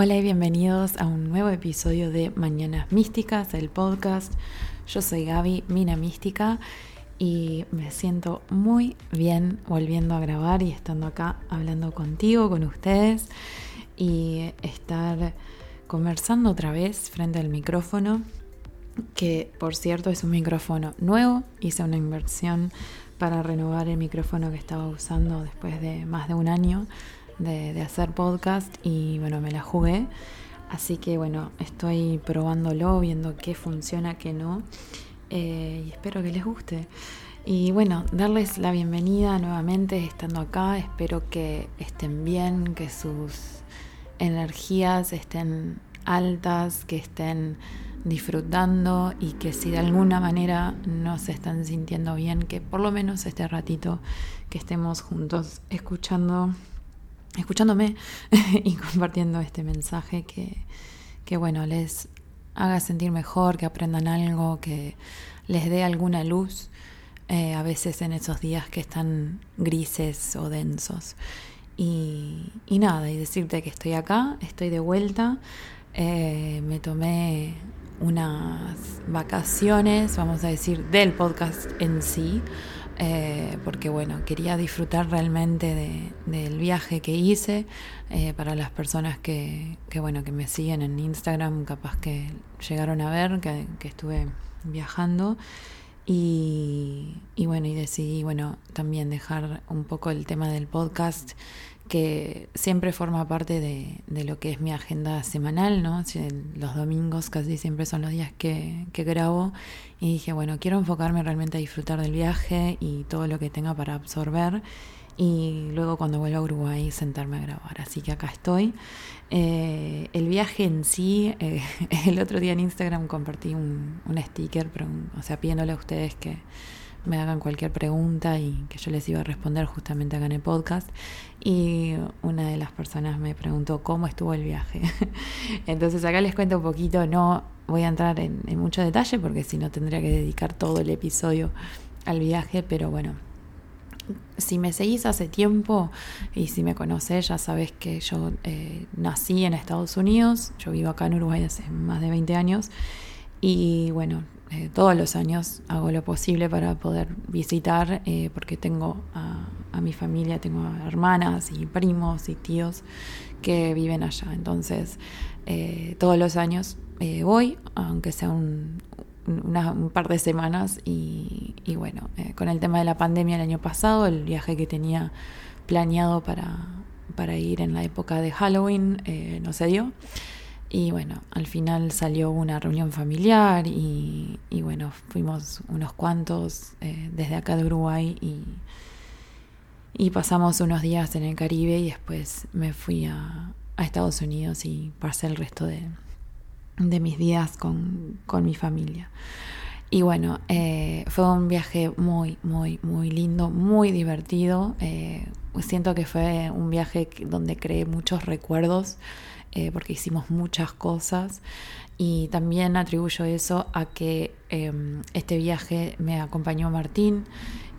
Hola y bienvenidos a un nuevo episodio de Mañanas Místicas, el podcast. Yo soy Gaby, Mina Mística, y me siento muy bien volviendo a grabar y estando acá hablando contigo, con ustedes, y estar conversando otra vez frente al micrófono, que por cierto es un micrófono nuevo, hice una inversión para renovar el micrófono que estaba usando después de más de un año de, hacer podcast y bueno, me la jugué. Así que bueno, estoy probándolo, viendo qué funciona, qué no. Eh, y espero que les guste. Y bueno, darles la bienvenida nuevamente estando acá. Espero que estén bien, que sus energías estén altas, que estén disfrutando y que si de alguna manera no se están sintiendo bien, que por lo menos este ratito que estemos juntos escuchando escuchándome y compartiendo este mensaje que, que, bueno, les haga sentir mejor, que aprendan algo, que les dé alguna luz, eh, a veces en esos días que están grises o densos. Y, y nada, y decirte que estoy acá, estoy de vuelta, eh, me tomé unas vacaciones, vamos a decir, del podcast en sí. Eh, porque bueno, quería disfrutar realmente del viaje que hice. Eh, para las personas que, bueno, que me siguen en Instagram, capaz que llegaron a ver que, estuve viajando. Y, y, bueno, y decidí, bueno, también dejar un poco el tema del podcast que siempre forma parte de, de, lo que es mi agenda semanal, ¿no? Los domingos casi siempre son los días que, que, grabo y dije, bueno, quiero enfocarme realmente a disfrutar del viaje y todo lo que tenga para absorber y luego cuando vuelva a Uruguay sentarme a grabar. Así que acá estoy. Eh, el viaje en sí, eh, el otro día en Instagram compartí un, un sticker, pero, o sea, pidiéndole a ustedes que me hagan cualquier pregunta y que yo les iba a responder justamente acá en el podcast. Y una de las personas me preguntó cómo estuvo el viaje. Entonces acá les cuento un poquito, no voy a entrar en, mucho detalle porque si no tendría que dedicar todo el episodio al viaje, pero bueno, si me seguís hace tiempo y si me conocés, ya sabes que yo eh, nací en Estados Unidos, yo vivo acá en Uruguay hace más de 20 años y bueno, eh, todos los años hago lo posible para poder visitar, eh, porque tengo a, mi familia, tengo hermanas y primos y tíos que viven allá. Entonces, eh, todos los años voy, aunque sea un, par de semanas. Y, y bueno, con el tema de la pandemia el año pasado, el viaje que tenía planeado para, para ir en la época de Halloween no se dio. Y bueno, al final salió una reunión familiar y, bueno, fuimos unos cuantos eh, desde acá de Uruguay y, pasamos unos días en el Caribe y después me fui a, Estados Unidos y pasé el resto de, mis días con, con, mi familia. Y bueno, eh, fue un viaje muy, muy, muy lindo, muy divertido. Eh, siento que fue un viaje donde creé muchos recuerdos eh, porque hicimos muchas cosas. Y también atribuyo eso a que em, este viaje me acompañó Martín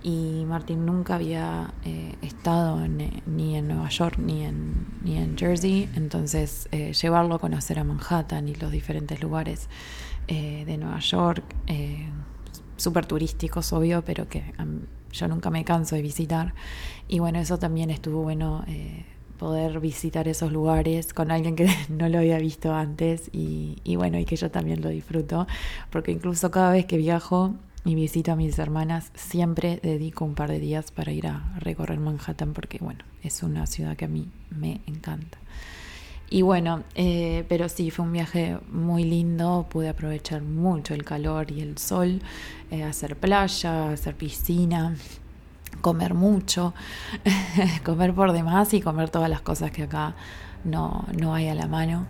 y Martín nunca había eh, estado eh, ni en Nueva York ni en, ni en Jersey, entonces llevarlo a conocer a Manhattan y los diferentes lugares de Nueva York, súper turísticos obvio, pero que yo nunca me canso de visitar. Y bueno, eso también estuvo bueno poder visitar esos lugares con alguien que no lo había visto antes y, bueno, y que yo también lo disfruto, porque incluso cada vez que viajo y visito a mis hermanas, siempre dedico un par de días para ir a recorrer Manhattan, porque bueno, es una ciudad que a mí me encanta. Y bueno, eh, pero sí, fue un viaje muy lindo, pude aprovechar mucho el calor y el sol, eh, hacer playa, hacer piscina, comer mucho, comer por demás y comer todas las cosas que acá no, no hay a la mano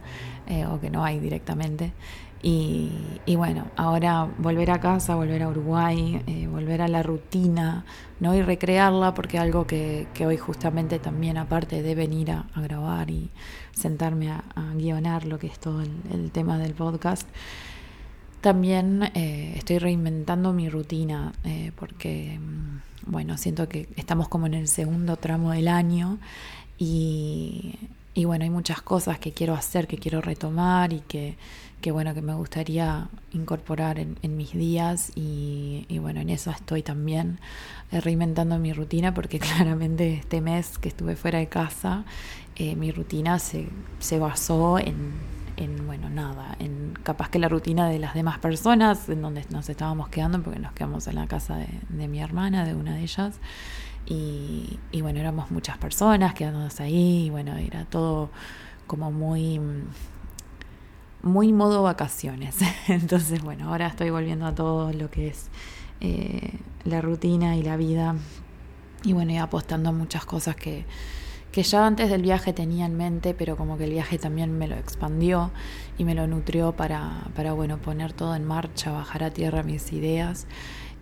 eh, o que no hay directamente. Y, y, bueno, ahora volver a casa, volver a Uruguay, eh, volver a la rutina, ¿no? Y recrearla, porque algo que, que hoy justamente también, aparte de venir a, grabar y sentarme a, guionar lo que es todo el, tema del podcast, también eh, estoy reinventando mi rutina, porque bueno, siento que estamos como en el segundo tramo del año y, y bueno, hay muchas cosas que quiero hacer, que quiero retomar y que, que bueno, que me gustaría incorporar en, mis días y, bueno, en eso estoy también reinventando mi rutina porque claramente este mes que estuve fuera de casa, eh, mi rutina se, se basó en, en, bueno, nada, en capaz que la rutina de las demás personas, en donde nos estábamos quedando, porque nos quedamos en la casa de, mi hermana, de una de ellas. Y, y, bueno, éramos muchas personas quedándonos ahí, y bueno, era todo como muy muy modo vacaciones. Entonces, bueno, ahora estoy volviendo a todo lo que es eh, la rutina y la vida. Y bueno, y apostando a muchas cosas que, que ya antes del viaje tenía en mente, pero como que el viaje también me lo expandió y me lo nutrió para, para bueno, poner todo en marcha, bajar a tierra mis ideas.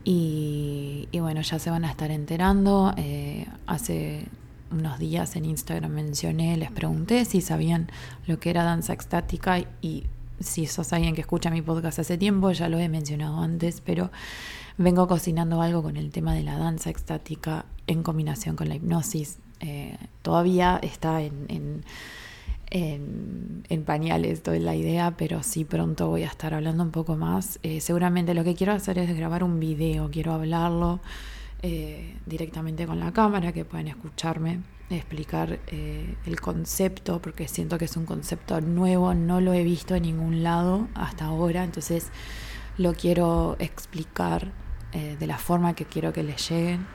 Y, y bueno, ya se van a estar enterando. Eh, hace unos días en Instagram mencioné, les pregunté si sabían lo que era danza extática y si sos alguien que escucha mi podcast hace tiempo, ya lo he mencionado antes, pero vengo cocinando algo con el tema de la danza extática en combinación con la hipnosis. Eh, todavía está en, en, en, pañales toda la idea, pero sí pronto voy a estar hablando un poco más. Eh, seguramente lo que quiero hacer es grabar un video, quiero hablarlo eh, directamente con la cámara, que pueden escucharme, explicar eh, el concepto, porque siento que es un concepto nuevo, no lo he visto en ningún lado hasta ahora, entonces lo quiero explicar eh, de la forma que quiero que les lleguen.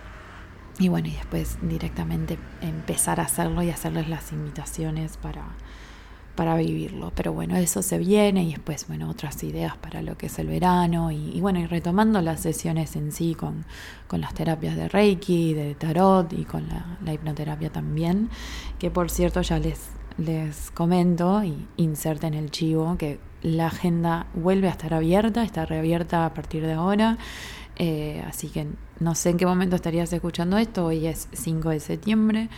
Y bueno, y después directamente empezar a hacerlo y hacerles las invitaciones para, para vivirlo. Pero bueno, eso se viene y después, bueno, otras ideas para lo que es el verano y, bueno, y retomando las sesiones en sí con, con, las terapias de Reiki, de Tarot y con la, hipnoterapia también, que por cierto ya les, les comento y inserten el chivo que la agenda vuelve a estar abierta, está reabierta a partir de ahora. Eh, así que no sé en qué momento estarías escuchando esto, hoy es 5 de septiembre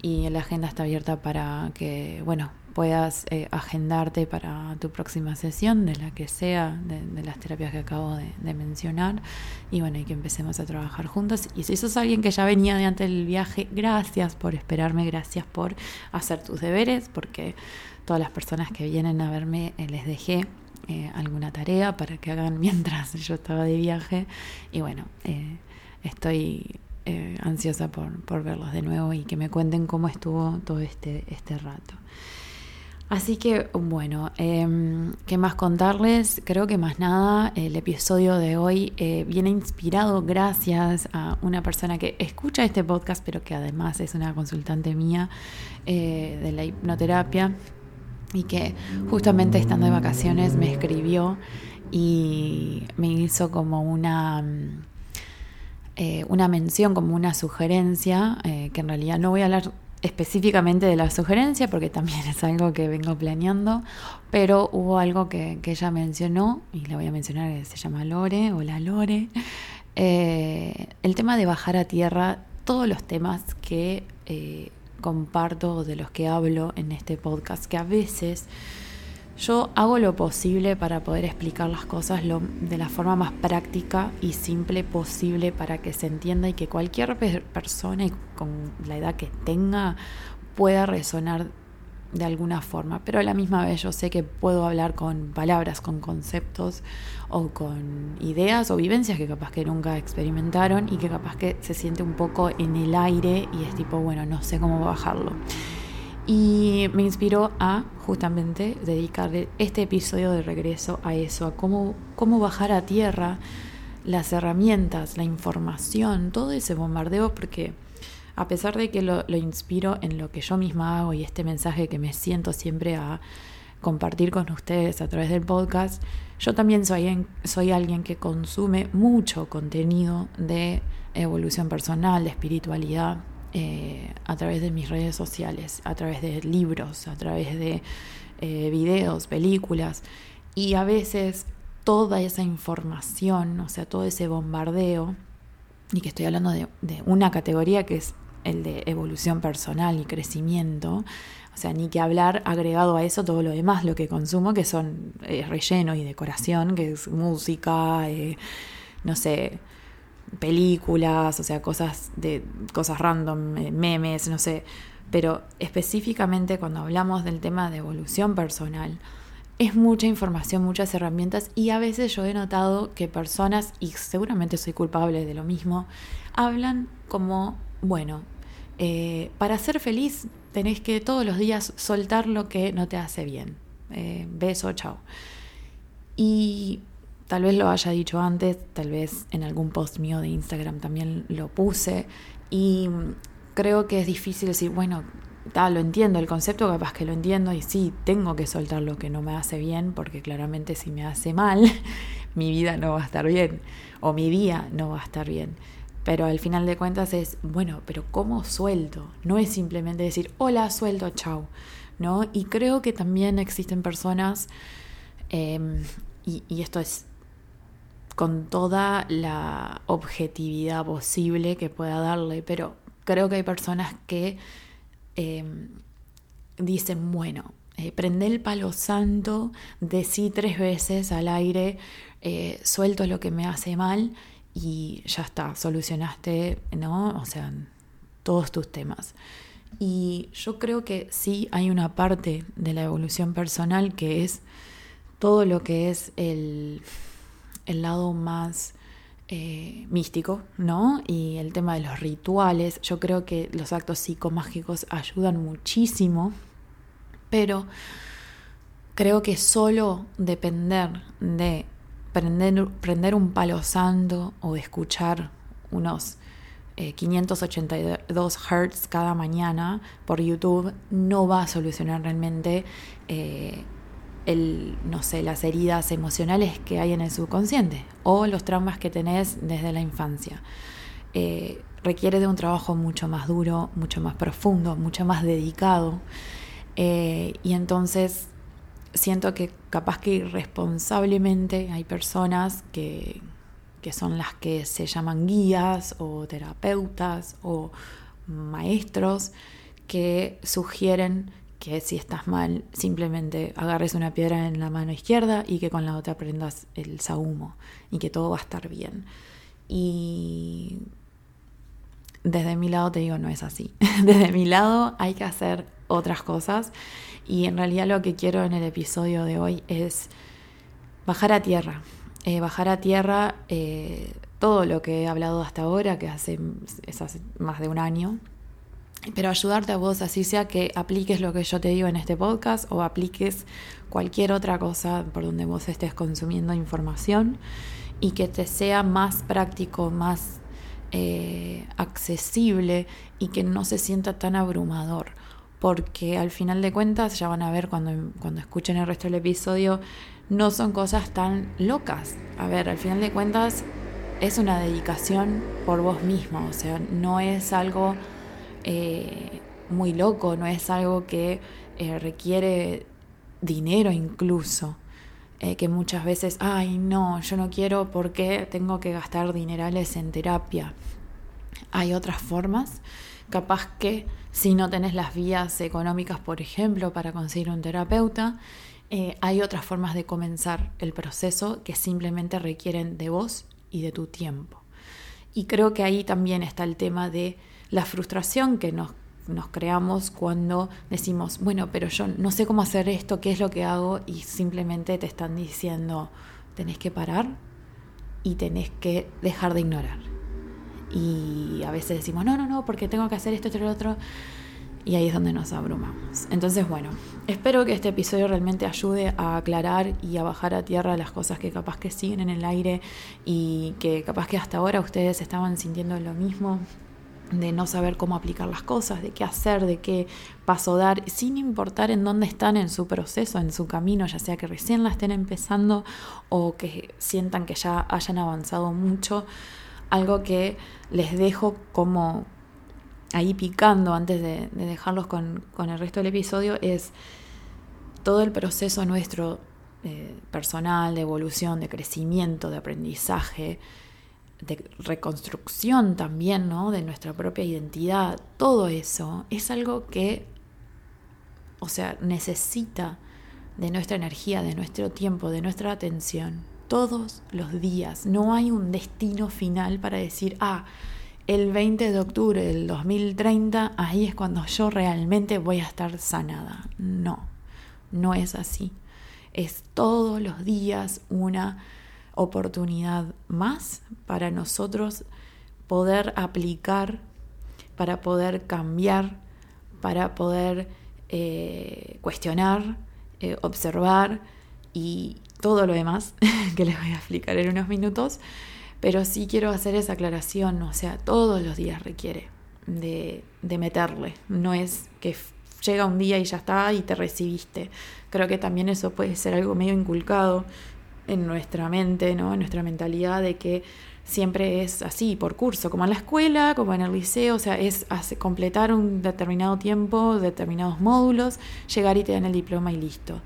y la agenda está abierta para que, bueno, puedas eh, agendarte para tu próxima sesión, de la que sea, de, las terapias que acabo de, mencionar, y bueno, y que empecemos a trabajar juntos. Y si sos alguien que ya venía de antes del viaje, gracias por esperarme, gracias por hacer tus deberes, porque todas las personas que vienen a verme eh, les dejé eh, alguna tarea para que hagan mientras yo estaba de viaje, y bueno, estoy ansiosa por, por verlos de nuevo y que me cuenten cómo estuvo todo este, este rato. Así que bueno, em, ¿qué más contarles? Creo que más nada, el episodio de hoy eh, viene inspirado gracias a una persona que escucha este podcast, pero que además es una consultante mía eh, de la hipnoterapia y que justamente estando de vacaciones me escribió y me hizo como una... Eh, una mención, como una sugerencia, que en realidad no voy a hablar específicamente de la sugerencia, porque también es algo que vengo planeando, pero hubo algo que, ella mencionó, y le voy a mencionar que se llama Lore, o la Lore, eh, el tema de bajar a tierra todos los temas que comparto, de los que hablo en este podcast, que a veces yo hago lo posible para poder explicar las cosas de la forma más práctica y simple posible para que se entienda y que cualquier persona y con la edad que tenga pueda resonar de alguna forma. Pero a la misma vez yo sé que puedo hablar con palabras, con conceptos o con ideas o vivencias que capaz que nunca experimentaron y que capaz que se siente un poco en el aire y es tipo, bueno, no sé cómo bajarlo. Y me inspiró a justamente dedicarle este episodio de regreso a eso, a cómo, cómo bajar a tierra las herramientas, la información, todo ese bombardeo, porque a pesar de que lo, inspiro en lo que yo misma hago y este mensaje que me siento siempre a compartir con ustedes a través del podcast, yo también soy, soy alguien que consume mucho contenido de evolución personal, de espiritualidad, eh, a través de mis redes sociales, a través de libros, a través de eh, videos, películas. Y a veces toda esa información, o sea, todo ese bombardeo, y que estoy hablando de, una categoría que es el de evolución personal y crecimiento, o sea, ni que hablar agregado a eso todo lo demás, lo que consumo, que son eh, relleno y decoración, que es música, no sé, películas, o sea, cosas de cosas random, eh, memes, no sé. pero específicamente cuando hablamos del tema de evolución personal, es mucha información, muchas herramientas y a veces yo he notado que personas, y seguramente soy culpable de lo mismo, hablan como, bueno, eh, para ser feliz tenés que todos los días soltar lo que no te hace bien. Eh, beso, chao. Y tal vez lo haya dicho antes, tal vez en algún post mío de Instagram también lo puse. Y creo que es difícil decir, bueno, tal, lo entiendo, el concepto capaz que lo entiendo y sí, tengo que soltar lo que no me hace bien, porque claramente si me hace mal, mi vida no va a estar bien, o mi día no va a estar bien. Pero al final de cuentas es, bueno, pero ¿cómo suelto? No es simplemente decir, hola, suelto, chao. ¿No? Y creo que también existen personas, em, y, y esto es con toda la objetividad posible que pueda darle, pero creo que hay personas que Em, dicen, bueno, eh, prende el palo santo, decí tres veces al aire, eh, suelto lo que me hace mal y ya está, solucionaste, ¿no? O sea, todos tus temas. Y yo creo que sí hay una parte de la evolución personal que es todo lo que es el, el lado más eh, místico, ¿no? Y el tema de los rituales. Yo creo que los actos psicomágicos ayudan muchísimo, pero creo que solo depender de prender, prender un palo santo o escuchar unos 582 eh, Hz cada mañana por YouTube no va a solucionar realmente eh, el, no sé, las heridas emocionales que hay en el subconsciente o los traumas que tenés desde la infancia. Eh, requiere de un trabajo mucho más duro, mucho más profundo, mucho más dedicado. Y entonces siento que capaz que irresponsablemente hay personas que, que son las que se llaman guías o terapeutas o maestros que sugieren que si estás mal simplemente agarres una piedra en la mano izquierda y que con la otra prendas el sahumo y que todo va a estar bien. Y desde mi lado te digo, no es así. Desde mi lado hay que hacer otras cosas y en realidad lo que quiero en el episodio de hoy es bajar a tierra. Eh, bajar a tierra eh, todo lo que he hablado hasta ahora, que hace, es hace más de un año, pero ayudarte a vos, así sea que apliques lo que yo te digo en este podcast o apliques cualquier otra cosa por donde vos estés consumiendo información y que te sea más práctico, más eh, accesible y que no se sienta tan abrumador. Porque al final de cuentas, ya van a ver cuando, cuando escuchen el resto del episodio, no son cosas tan locas. A ver, al final de cuentas es una dedicación por vos mismo, o sea, no es algo eh, muy loco, no es algo que eh, requiere dinero incluso. Eh, que muchas veces, ay no, yo no quiero porque tengo que gastar dinerales en terapia. Hay otras formas, capaz que si no tenés las vías económicas, por ejemplo, para conseguir un terapeuta, hay otras formas de comenzar el proceso que simplemente requieren de vos y de tu tiempo. Y creo que ahí también está el tema de la frustración que nos, nos creamos cuando decimos, bueno, pero yo no sé cómo hacer esto, qué es lo que hago, y simplemente te están diciendo, tenés que parar y tenés que dejar de ignorar. Y a veces decimos, no, no, no, porque tengo que hacer esto, esto lo otro. Y ahí es donde nos abrumamos. Entonces, bueno, espero que este episodio realmente ayude a aclarar y a bajar a tierra las cosas que capaz que siguen en el aire y que capaz que hasta ahora ustedes estaban sintiendo lo mismo de no saber cómo aplicar las cosas, de qué hacer, de qué paso dar, sin importar en dónde están en su proceso, en su camino, ya sea que recién la estén empezando o que sientan que ya hayan avanzado mucho. Algo que les dejo como ahí picando antes de, dejarlos con, el resto del episodio es todo el proceso nuestro eh, personal, de evolución, de crecimiento, de aprendizaje, de reconstrucción también, ¿no? De nuestra propia identidad, todo eso es algo que, o sea, necesita de nuestra energía, de nuestro tiempo, de nuestra atención, todos los días. No hay un destino final para decir, ah, el 20 de octubre del 2030, ahí es cuando yo realmente voy a estar sanada. No, no es así. Es todos los días una oportunidad más para nosotros poder aplicar, para poder cambiar, para poder eh, cuestionar, eh, observar y todo lo demás que les voy a explicar en unos minutos. Pero sí quiero hacer esa aclaración, o sea, todos los días requiere de, meterle. No es que llega un día y ya está y te recibiste. Creo que también eso puede ser algo medio inculcado en nuestra mente, ¿no? En nuestra mentalidad de que siempre es así, por curso, como en la escuela, como en el liceo, o sea, es completar un determinado tiempo, determinados módulos, llegar y te dan el diploma y listo.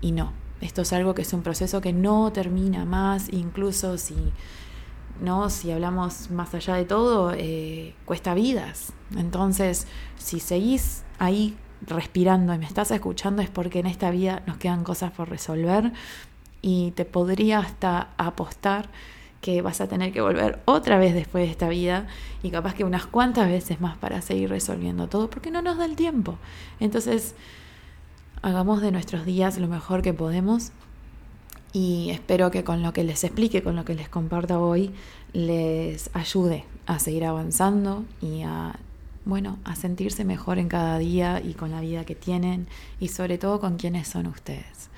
Y no, esto es algo que es un proceso que no termina más, incluso si, ¿no? si hablamos más allá de todo, eh, cuesta vidas. Entonces, si seguís ahí respirando y me estás escuchando es porque en esta vida nos quedan cosas por resolver y te podría hasta apostar que vas a tener que volver otra vez después de esta vida y capaz que unas cuantas veces más para seguir resolviendo todo porque no nos da el tiempo. Entonces, hagamos de nuestros días lo mejor que podemos y espero que con lo que les explique, con lo que les comparta hoy, les ayude a seguir avanzando y a bueno, a sentirse mejor en cada día y con la vida que tienen y sobre todo con quienes son ustedes.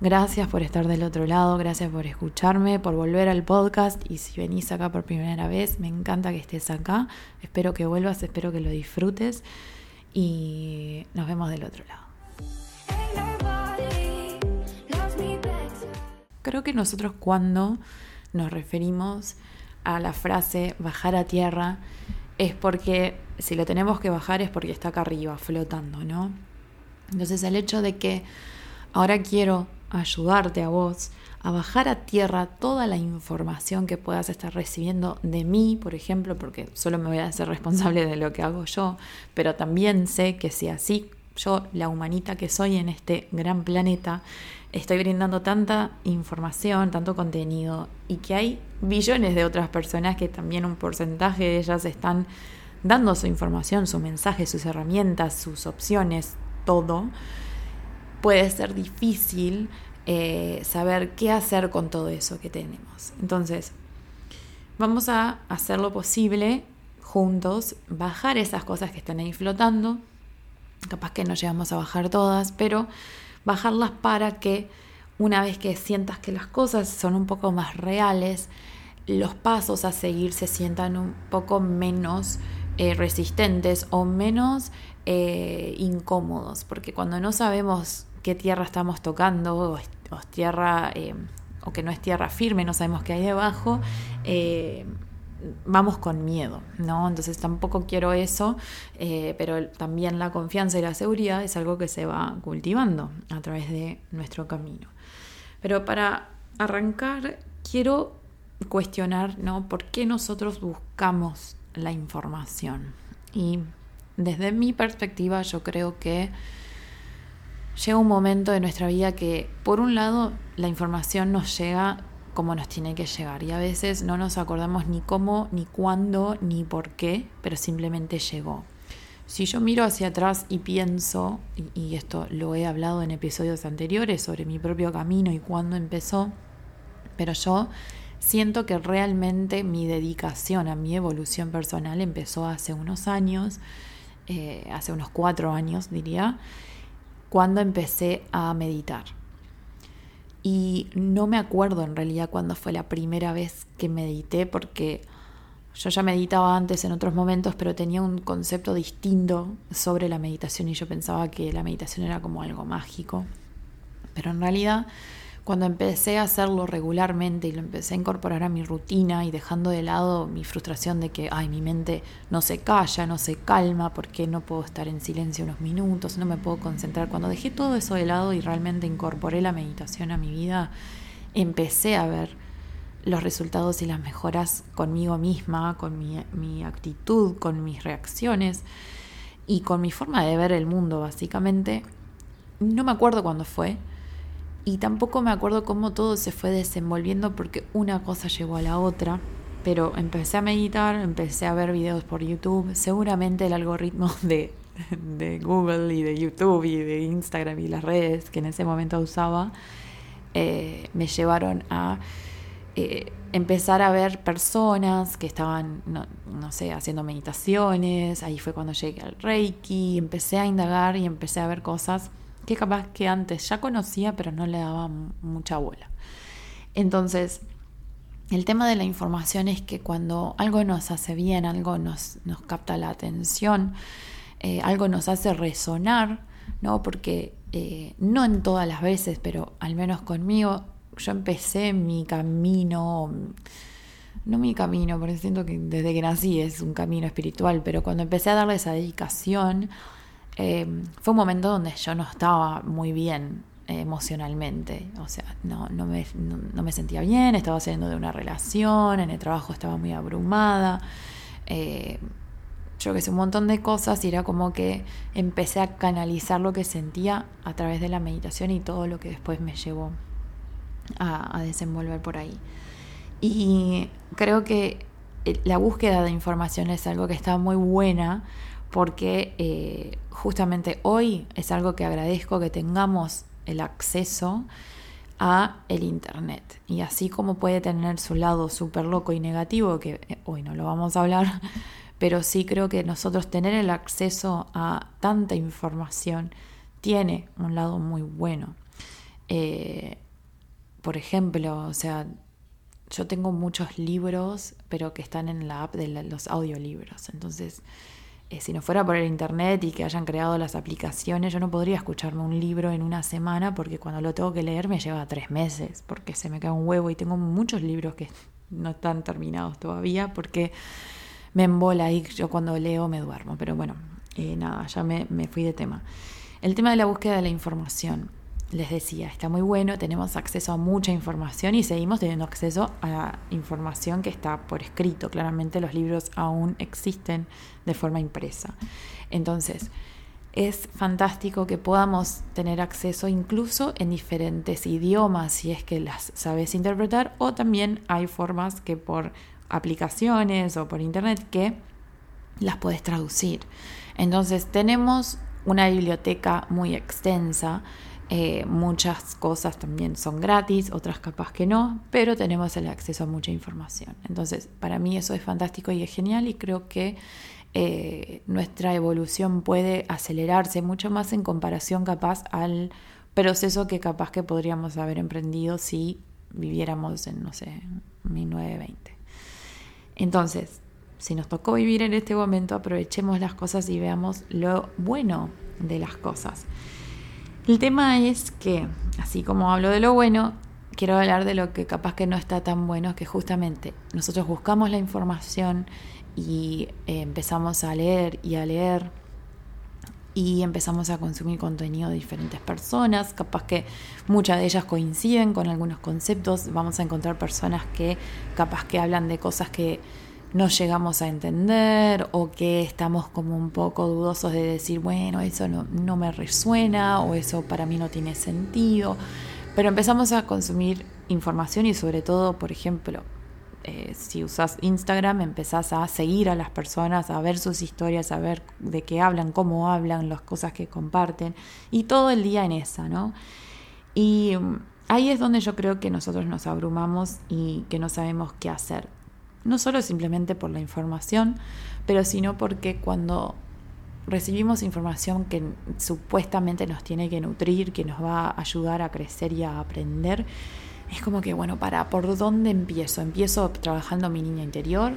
Gracias por estar del otro lado, gracias por escucharme, por volver al podcast y si venís acá por primera vez, me encanta que estés acá. Espero que vuelvas, espero que lo disfrutes y nos vemos del otro lado. Creo que nosotros cuando nos referimos a la frase bajar a tierra es porque si lo tenemos que bajar es porque está acá arriba, flotando, ¿no? Entonces el hecho de que ahora quiero ayudarte a vos a bajar a tierra toda la información que puedas estar recibiendo de mí, por ejemplo, porque solo me voy a hacer responsable de lo que hago yo, pero también sé que si así yo, la humanita que soy en este gran planeta, estoy brindando tanta información, tanto contenido, y que hay billones de otras personas que también un porcentaje de ellas están dando su información, su mensaje, sus herramientas, sus opciones, todo puede ser difícil eh, saber qué hacer con todo eso que tenemos. Entonces, vamos a hacer lo posible juntos, bajar esas cosas que están ahí flotando. Capaz que no llegamos a bajar todas, pero bajarlas para que una vez que sientas que las cosas son un poco más reales, los pasos a seguir se sientan un poco menos eh, resistentes o menos eh, incómodos, porque cuando no sabemos qué tierra estamos tocando o, tierra eh, o que no es tierra firme, no sabemos qué hay debajo, vamos con miedo, ¿no? Entonces tampoco quiero eso, eh, pero también la confianza y la seguridad es algo que se va cultivando a través de nuestro camino. Pero para arrancar, quiero cuestionar, ¿no? ¿Por qué nosotros buscamos la información? Y desde mi perspectiva, yo creo que llega un momento de nuestra vida que, por un lado, la información nos llega como nos tiene que llegar y a veces no nos acordamos ni cómo, ni cuándo, ni por qué, pero simplemente llegó. Si yo miro hacia atrás y pienso, y, esto lo he hablado en episodios anteriores sobre mi propio camino y cuándo empezó, pero yo siento que realmente mi dedicación a mi evolución personal empezó hace unos años, eh, hace unos cuatro años diría, cuando empecé a meditar. Y no me acuerdo en realidad cuándo fue la primera vez que medité, porque yo ya meditaba antes en otros momentos, pero tenía un concepto distinto sobre la meditación y yo pensaba que la meditación era como algo mágico. Pero en realidad cuando empecé a hacerlo regularmente y lo empecé a incorporar a mi rutina y dejando de lado mi frustración de que, ay, mi mente no se calla, no se calma, porque no puedo estar en silencio unos minutos, no me puedo concentrar. Cuando dejé todo eso de lado y realmente incorporé la meditación a mi vida, empecé a ver los resultados y las mejoras conmigo misma, con mi, mi actitud, con mis reacciones y con mi forma de ver el mundo, básicamente. No me acuerdo cuándo fue, y tampoco me acuerdo cómo todo se fue desenvolviendo porque una cosa llegó a la otra, pero empecé a meditar, empecé a ver videos por YouTube. Seguramente el algoritmo de, de Google y de YouTube y de Instagram y las redes que en ese momento usaba eh, me llevaron a eh, empezar a ver personas que estaban, no, no, sé, haciendo meditaciones. Ahí fue cuando llegué al Reiki, empecé a indagar y empecé a ver cosas que capaz que antes ya conocía, pero no le daba mucha bola. Entonces, el tema de la información es que cuando algo nos hace bien, algo nos, nos capta la atención, eh, algo nos hace resonar, ¿no? Porque eh, no en todas las veces, pero al menos conmigo, yo empecé mi camino, no mi camino, porque siento que desde que nací es un camino espiritual, pero cuando empecé a darle esa dedicación, eh, fue un momento donde yo no estaba muy bien emocionalmente. O sea, no, no, me, no, me sentía bien, estaba saliendo de una relación, en el trabajo estaba muy abrumada. Eh, yo que sé, un montón de cosas y era como que empecé a canalizar lo que sentía a través de la meditación y todo lo que después me llevó a, desenvolver por ahí. Y creo que eh, la búsqueda de información es algo que está muy buena porque eh, justamente hoy es algo que agradezco que tengamos el acceso a el internet. Y así como puede tener su lado súper loco y negativo que eh, hoy no lo vamos a hablar pero sí creo que nosotros tener el acceso a tanta información tiene un lado muy bueno. Eh, por ejemplo o sea yo tengo muchos libros pero que están en la app de los audiolibros. Entonces eh, si no fuera por el internet y que hayan creado las aplicaciones, yo no podría escucharme un libro en una semana porque cuando lo tengo que leer me lleva tres meses, porque se me cae un huevo y tengo muchos libros que no están terminados todavía porque me embola y yo cuando leo me duermo. Pero bueno, eh, nada, ya me, me fui de tema. El tema de la búsqueda de la información les decía, está muy bueno, tenemos acceso a mucha información y seguimos teniendo acceso a información que está por escrito. Claramente los libros aún existen de forma impresa. Entonces, es fantástico que podamos tener acceso incluso en diferentes idiomas si es que las sabes interpretar o también hay formas que por aplicaciones o por internet que las puedes traducir. Entonces tenemos una biblioteca muy extensa eh, muchas cosas también son gratis, otras capaz que no, pero tenemos el acceso a mucha información. Entonces, para mí eso es fantástico y es genial y creo que eh, nuestra evolución puede acelerarse mucho más en comparación capaz al proceso que capaz que podríamos haber emprendido si viviéramos en, no sé, 1920. Entonces, si nos tocó vivir en este momento, aprovechemos las cosas y veamos lo bueno de las cosas. El tema es que, así como hablo de lo bueno, quiero hablar de lo que capaz que no está tan bueno, que justamente nosotros buscamos la información y eh, empezamos a leer y a leer y empezamos a consumir contenido de diferentes personas, capaz que muchas de ellas coinciden con algunos conceptos, vamos a encontrar personas que capaz que hablan de cosas que no llegamos a entender o que estamos como un poco dudosos de decir, bueno, eso no, me resuena o eso para mí no tiene sentido. Pero empezamos a consumir información y sobre todo, por ejemplo, eh, si usas Instagram, empezás a seguir a las personas, a ver sus historias, a ver de qué hablan, cómo hablan, las cosas que comparten y todo el día en esa, ¿no? Y mm, ahí es donde yo creo que nosotros nos abrumamos y que no sabemos qué hacer no solo simplemente por la información, pero sino porque cuando recibimos información que supuestamente nos tiene que nutrir, que nos va a ayudar a crecer y a aprender, es como que, bueno, para, ¿por dónde empiezo? Empiezo trabajando mi niña interior,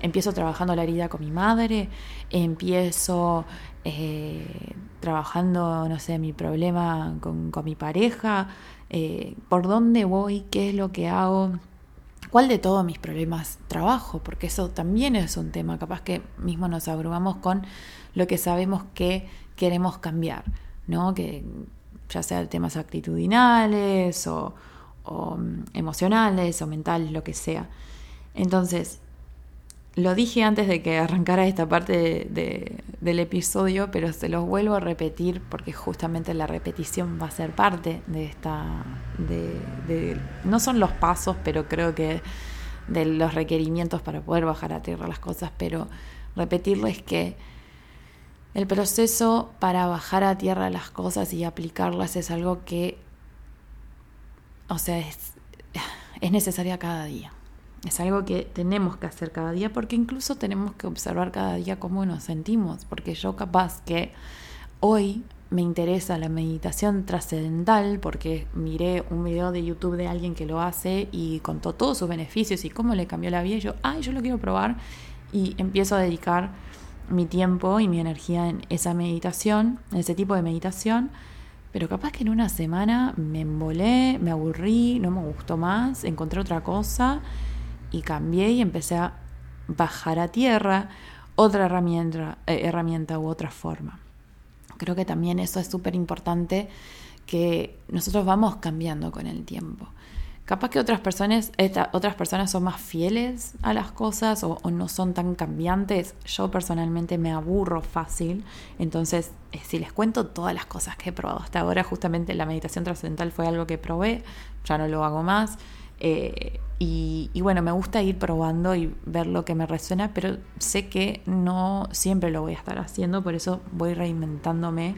empiezo trabajando la herida con mi madre, empiezo eh, trabajando, no sé, mi problema con, mi pareja, eh, por dónde voy, qué es lo que hago ¿Cuál de todos mis problemas trabajo? Porque eso también es un tema, capaz que mismo nos abrumamos con lo que sabemos que queremos cambiar, ¿no? Que ya sea temas actitudinales o, mm, emocionales o mentales, lo que sea. Entonces, lo dije antes de que arrancara esta parte del episodio, pero se los vuelvo a repetir porque justamente la repetición va a ser parte de esta... De, no son los pasos, pero creo que de los requerimientos para poder bajar a tierra las cosas, pero repetirles que el proceso para bajar a tierra las cosas y aplicarlas es algo que, o sea, es, es necesaria cada día. Es algo que tenemos que hacer cada día porque incluso tenemos que observar cada día cómo nos sentimos, porque yo capaz que hoy me interesa la meditación trascendental porque miré un video de YouTube de alguien que lo hace y contó todos sus beneficios y cómo le cambió la vida y yo, ay, yo lo quiero probar y empiezo a dedicar mi tiempo y mi energía en esa meditación, en ese tipo de meditación, pero capaz que en una semana me embolé, me aburrí, no me gustó más, encontré otra cosa y cambié y empecé a bajar a tierra otra herramienta, eh, herramienta u otra forma. Creo que también eso es súper importante que nosotros vamos cambiando con el tiempo. Capaz que otras personas, otras personas son más fieles a las cosas o, no son tan cambiantes. Yo personalmente me aburro fácil. Entonces, eh, si les cuento todas las cosas que he probado hasta ahora, justamente la meditación trascendental fue algo que probé, ya no lo hago más. Eh, y, bueno, me gusta ir probando y ver lo que me resuena, pero sé que no siempre lo voy a estar haciendo, por eso voy reinventándome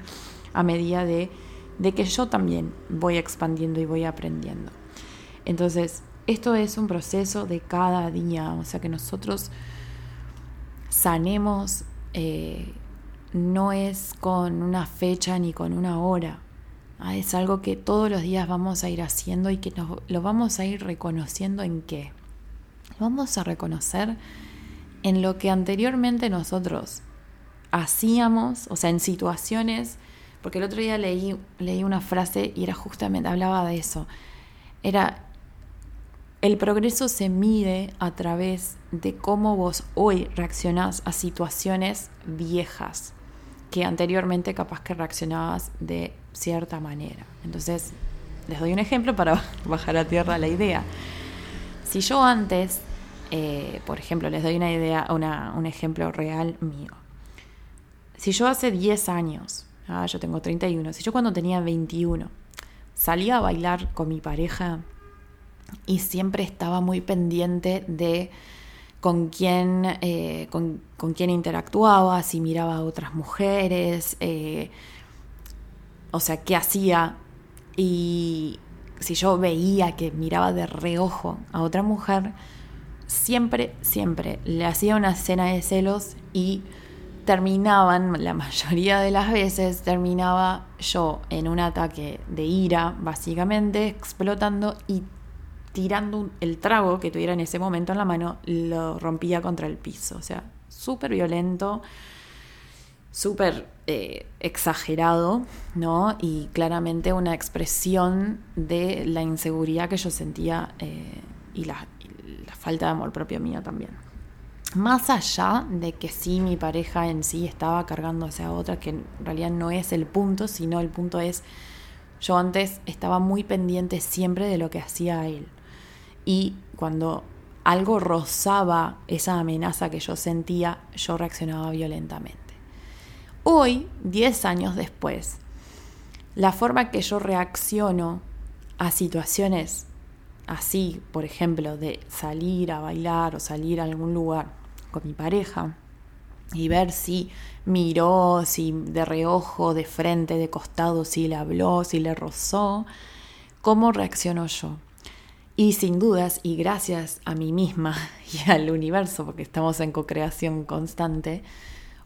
a medida de, de que yo también voy expandiendo y voy aprendiendo. Entonces, esto es un proceso de cada día, o sea que nosotros sanemos eh, no es con una fecha ni con una hora. Ah, es algo que todos los días vamos a ir haciendo y que lo vamos a ir reconociendo en qué. Vamos a reconocer en lo que anteriormente nosotros hacíamos, o sea, en situaciones, porque el otro día leí, leí una frase y era justamente, hablaba de eso. Era el progreso se mide a través de cómo vos hoy reaccionás a situaciones viejas que anteriormente capaz que reaccionabas de cierta manera. Entonces, les doy un ejemplo para bajar a tierra la idea. Si yo antes, eh, por ejemplo, les doy una idea, un ejemplo real mío. Si yo hace 10 años, ah, yo tengo 31, si yo cuando tenía 21 salía a bailar con mi pareja, y siempre estaba muy pendiente de con quién, eh, con, quién interactuaba, si miraba a otras mujeres, eh, o sea, qué hacía. Y si yo veía que miraba de reojo a otra mujer, siempre, siempre le hacía una escena de celos y terminaban, la mayoría de las veces, terminaba yo en un ataque de ira, básicamente, explotando y tirando el trago que tuviera en ese momento en la mano, lo rompía contra el piso. O sea, súper violento, súper eh, exagerado, ¿no? Y claramente una expresión de la inseguridad que yo sentía eh, y, la, la falta de amor propio mío también. Más allá de que sí mi pareja en sí estaba cargando hacia otra, que en realidad no es el punto, sino el punto es, yo antes estaba muy pendiente siempre de lo que hacía él y cuando algo rozaba esa amenaza que yo sentía, yo reaccionaba violentamente. Hoy, 10 años después, la forma que yo reacciono a situaciones así, por ejemplo, de salir a bailar o salir a algún lugar con mi pareja y ver si miró, si de reojo, de frente, de costado, si le habló, si le rozó, cómo reacciono yo. Y sin dudas, y gracias a mí misma y al universo, porque estamos en co-creación constante,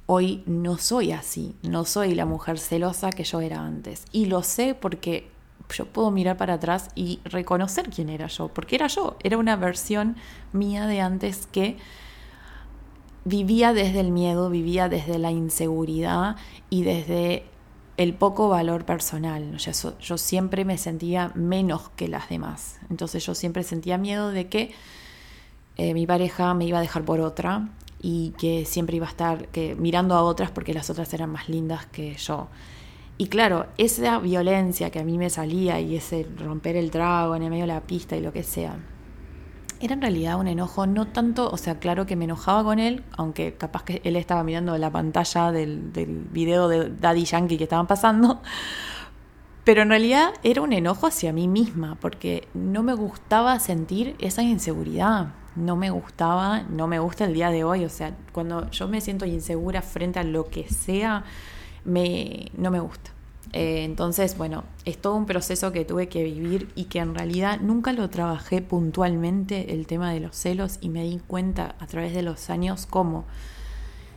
hoy no soy así, no soy la mujer celosa que yo era antes. Y lo sé porque yo puedo mirar para atrás y reconocer quién era yo, porque era yo, era una versión mía de antes que vivía desde el miedo, vivía desde la inseguridad y desde el poco valor personal. yo siempre me sentía menos que las demás. Entonces yo siempre sentía miedo de que eh, mi pareja me iba a dejar por otra y que siempre iba a estar que, mirando a otras porque las otras eran más lindas que yo. Y claro, esa violencia que a mí me salía y ese romper el trago en el medio de la pista y lo que sea, era en realidad un enojo, no tanto, o sea, claro que me enojaba con él, aunque capaz que él estaba mirando la pantalla del, video de Daddy Yankee que estaban pasando, pero en realidad era un enojo hacia mí misma, porque no me gustaba sentir esa inseguridad. no me gustaba, no me gusta el día de hoy. O sea, cuando yo me siento insegura frente a lo que sea, me, no me gusta. Eh, entonces, bueno, es todo un proceso que tuve que vivir y que en realidad nunca lo trabajé puntualmente el tema de los celos y me di cuenta a través de los años cómo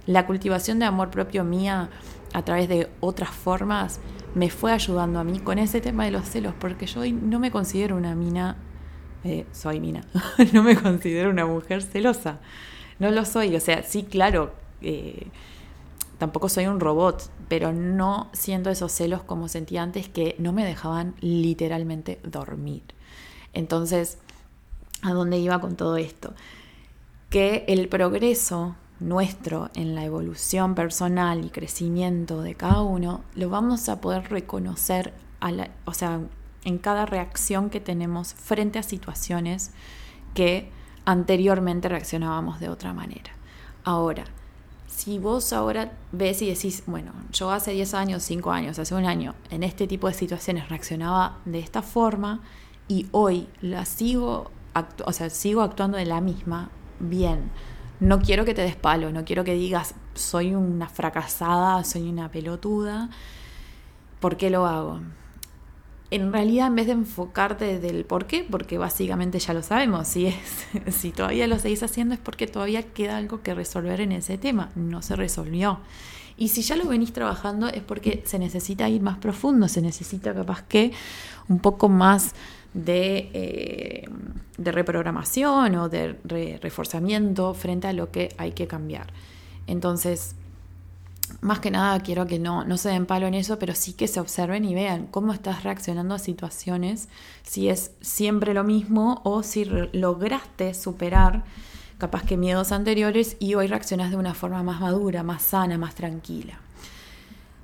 la cultivación de amor propio mía a través de otras formas me fue ayudando a mí con ese tema de los celos, porque yo no me considero una mina, eh, soy mina, no me considero una mujer celosa, no lo soy, o sea, sí, claro, eh, tampoco soy un robot, pero no siento esos celos como sentía antes que no me dejaban literalmente dormir. Entonces, ¿a dónde iba con todo esto? Que el progreso nuestro en la evolución personal y crecimiento de cada uno, lo vamos a poder reconocer, a o sea, en cada reacción que tenemos frente a situaciones que anteriormente reaccionábamos de otra manera. Ahora, si vos ahora ves y decís, bueno, yo hace 10 años, 5 años, hace un año, en este tipo de situaciones reaccionaba de esta forma y hoy la sigo, o sea, sigo actuando de la misma, bien no quiero que te des palo, no quiero que digas soy una fracasada, soy una pelotuda. ¿Por qué lo hago? En realidad, en vez de enfocarte del por qué, porque básicamente ya lo sabemos, si, es, si todavía lo seguís haciendo es porque todavía queda algo que resolver en ese tema, no se resolvió. Y si ya lo venís trabajando es porque se necesita ir más profundo, se necesita capaz que un poco más de, eh, de reprogramación o de reforzamiento frente a lo que hay que cambiar. Entonces, más que nada quiero que no, no se den palo en eso, pero sí que se observen y vean cómo estás reaccionando a situaciones, si es siempre lo mismo o si lograste superar capaz que miedos anteriores y hoy reaccionas de una forma más madura, más sana, más tranquila.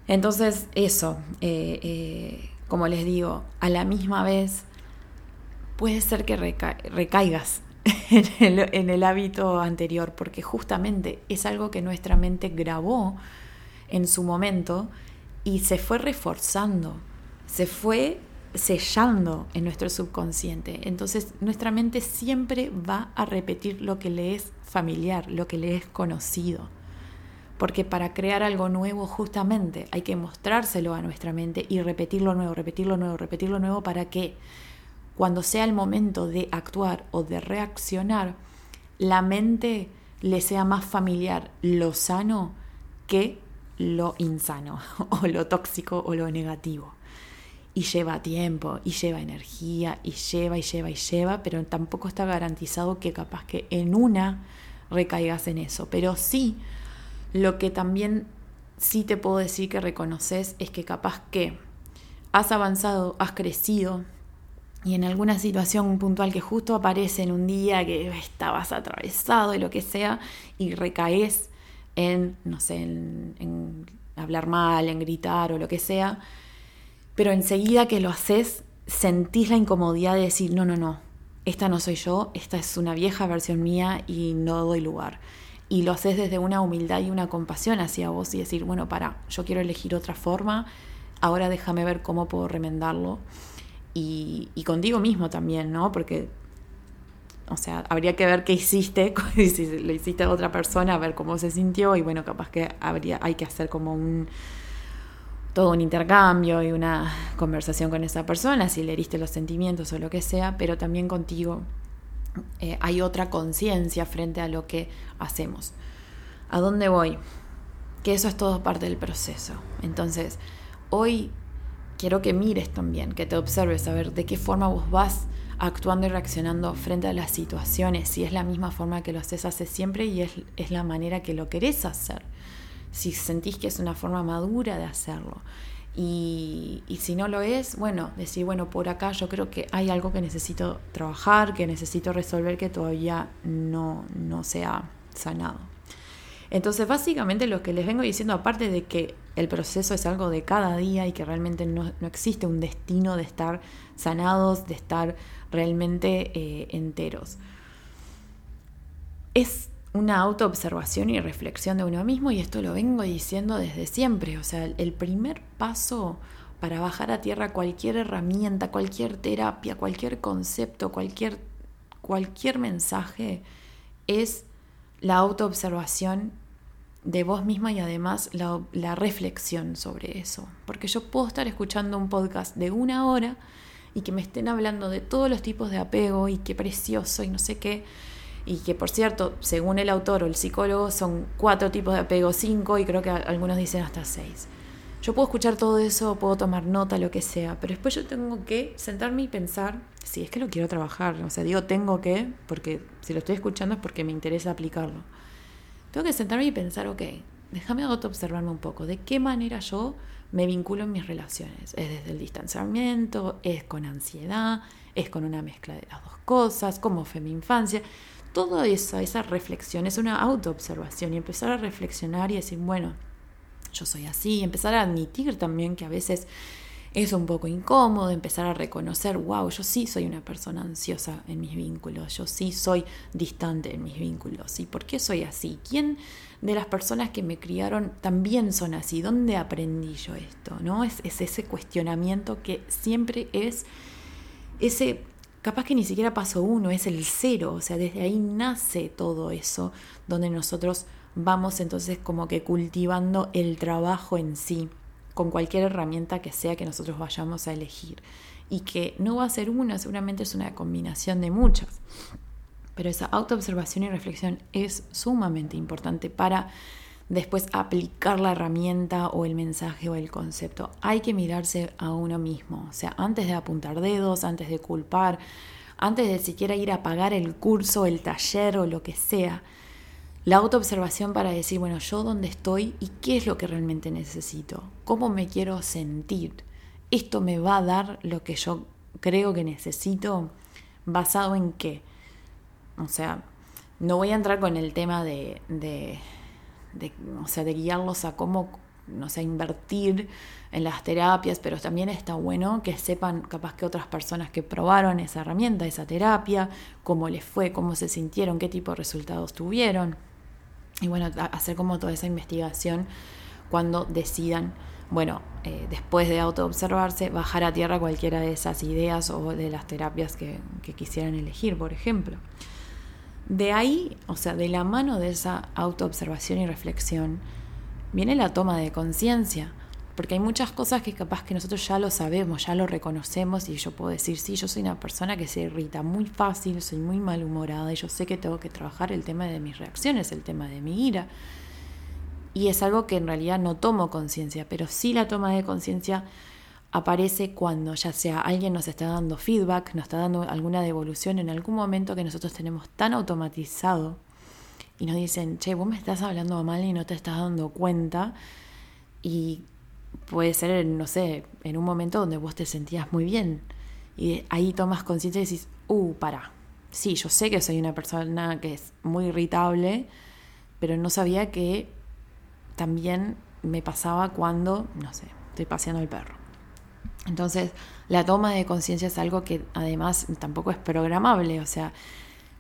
Entonces, eso, eh, eh, como les digo, a la misma vez puede ser que recaigas en el, hábito anterior, porque justamente es algo que nuestra mente grabó en su momento y se fue reforzando, se fue sellando en nuestro subconsciente. Entonces nuestra mente siempre va a repetir lo que le es familiar, lo que le es conocido. Porque para crear algo nuevo justamente hay que mostrárselo a nuestra mente y repetirlo nuevo, repetirlo nuevo, repetirlo nuevo para que cuando sea el momento de actuar o de reaccionar, la mente le sea más familiar lo sano que lo insano o lo tóxico o lo negativo. Y lleva tiempo, y lleva energía, y lleva, y lleva, y lleva, pero tampoco está garantizado que capaz que en una recaigas en eso. Pero sí, lo que también sí te puedo decir que reconoces es que capaz que has avanzado, has crecido, y en alguna situación puntual que justo aparece en un día que estabas atravesado y lo que sea, y recaes en, no sé, en, hablar mal, en gritar o lo que sea, pero enseguida que lo haces, sentís la incomodidad de decir, no, no, no, esta no soy yo, esta es una vieja versión mía y no doy lugar. Y lo haces desde una humildad y una compasión hacia vos y decir, bueno, para, yo quiero elegir otra forma, ahora déjame ver cómo puedo remendarlo y, contigo mismo también, ¿no? Porque, o sea, habría que ver qué hiciste, si lo hiciste a otra persona, a ver cómo se sintió y bueno, capaz que habría, hay que hacer como un todo un intercambio y una conversación con esa persona, si le heriste los sentimientos o lo que sea, pero también contigo eh, hay otra conciencia frente a lo que hacemos. ¿A dónde voy? Que eso es todo parte del proceso. Entonces, hoy quiero que mires también, que te observes, a ver de qué forma vos vas actuando y reaccionando frente a las situaciones, si es la misma forma que lo haces hace siempre y es, es la manera que lo querés hacer, si sentís que es una forma madura de hacerlo. Y, y, si no lo es, bueno, decir, bueno, por acá yo creo que hay algo que necesito trabajar, que necesito resolver que todavía no, no se ha sanado. Entonces, básicamente lo que les vengo diciendo, aparte de que el proceso es algo de cada día y que realmente no, existe un destino de estar sanados, de estar realmente eh, enteros, es una autoobservación y reflexión de uno mismo y esto lo vengo diciendo desde siempre. O sea, el primer paso para bajar a tierra cualquier herramienta, cualquier terapia, cualquier concepto, cualquier, cualquier mensaje, es la autoobservación de vos misma y además la, la, reflexión sobre eso. Porque yo puedo estar escuchando un podcast de una hora y que me estén hablando de todos los tipos de apego y qué precioso y no sé qué. Y que por cierto, según el autor o el psicólogo, son cuatro tipos de apego, cinco y creo que algunos dicen hasta seis. Yo puedo escuchar todo eso, puedo tomar nota, lo que sea, pero después yo tengo que sentarme y pensar si es que lo quiero trabajar. O sea, digo tengo que, porque si lo estoy escuchando es porque me interesa aplicarlo. Tengo que sentarme y pensar, ok, déjame auto-observarme un poco. ¿De qué manera yo me vinculo en mis relaciones? ¿Es desde el distanciamiento? ¿Es con ansiedad? ¿Es con una mezcla de las dos cosas? ¿Cómo fue mi infancia? Todo eso, esa reflexión, es una auto-observación y empezar a reflexionar y decir, bueno, yo soy así, empezar a admitir también que a veces es un poco incómodo, empezar a reconocer, wow, yo sí soy una persona ansiosa en mis vínculos, yo sí soy distante en mis vínculos. ¿Y por qué soy así? ¿Quién de las personas que me criaron también son así? ¿Dónde aprendí yo esto? ¿No? Es, es ese cuestionamiento que siempre es ese capaz que ni siquiera paso uno, es el cero, o sea, desde ahí nace todo eso, donde nosotros vamos entonces como que cultivando el trabajo en sí, con cualquier herramienta que sea que nosotros vayamos a elegir. Y que no va a ser una, seguramente es una combinación de muchas. Pero esa autoobservación y reflexión es sumamente importante para después aplicar la herramienta o el mensaje o el concepto. Hay que mirarse a uno mismo, o sea, antes de apuntar dedos, antes de culpar, antes de siquiera ir a pagar el curso, el taller o lo que sea la autoobservación para decir, bueno, yo dónde estoy y qué es lo que realmente necesito, cómo me quiero sentir. Esto me va a dar lo que yo creo que necesito, basado en qué. O sea, no voy a entrar con el tema de, de, o sea, de guiarlos a cómo, no sé, invertir en las terapias, pero también está bueno que sepan capaz que otras personas que probaron esa herramienta, esa terapia, cómo les fue, cómo se sintieron, qué tipo de resultados tuvieron y bueno, hacer como toda esa investigación cuando decidan, bueno, eh, después de autoobservarse, bajar a tierra cualquiera de esas ideas o de las terapias que, que quisieran elegir, por ejemplo. De ahí, o sea, de la mano de esa autoobservación y reflexión, viene la toma de conciencia porque hay muchas cosas que capaz que nosotros ya lo sabemos, ya lo reconocemos y yo puedo decir, sí, yo soy una persona que se irrita muy fácil, soy muy malhumorada y yo sé que tengo que trabajar el tema de mis reacciones, el tema de mi ira. Y es algo que en realidad no tomo conciencia, pero sí la toma de conciencia aparece cuando ya sea alguien nos está dando feedback, nos está dando alguna devolución en algún momento que nosotros tenemos tan automatizado y nos dicen, che, vos me estás hablando mal y no te estás dando cuenta. Y puede ser, no sé, en un momento donde vos te sentías muy bien. Y ahí tomas conciencia y decís, uh, para. Sí, yo sé que soy una persona que es muy irritable, pero no sabía que también me pasaba cuando, no sé, estoy paseando el perro. Entonces, la toma de conciencia es algo que además tampoco es programable, o sea,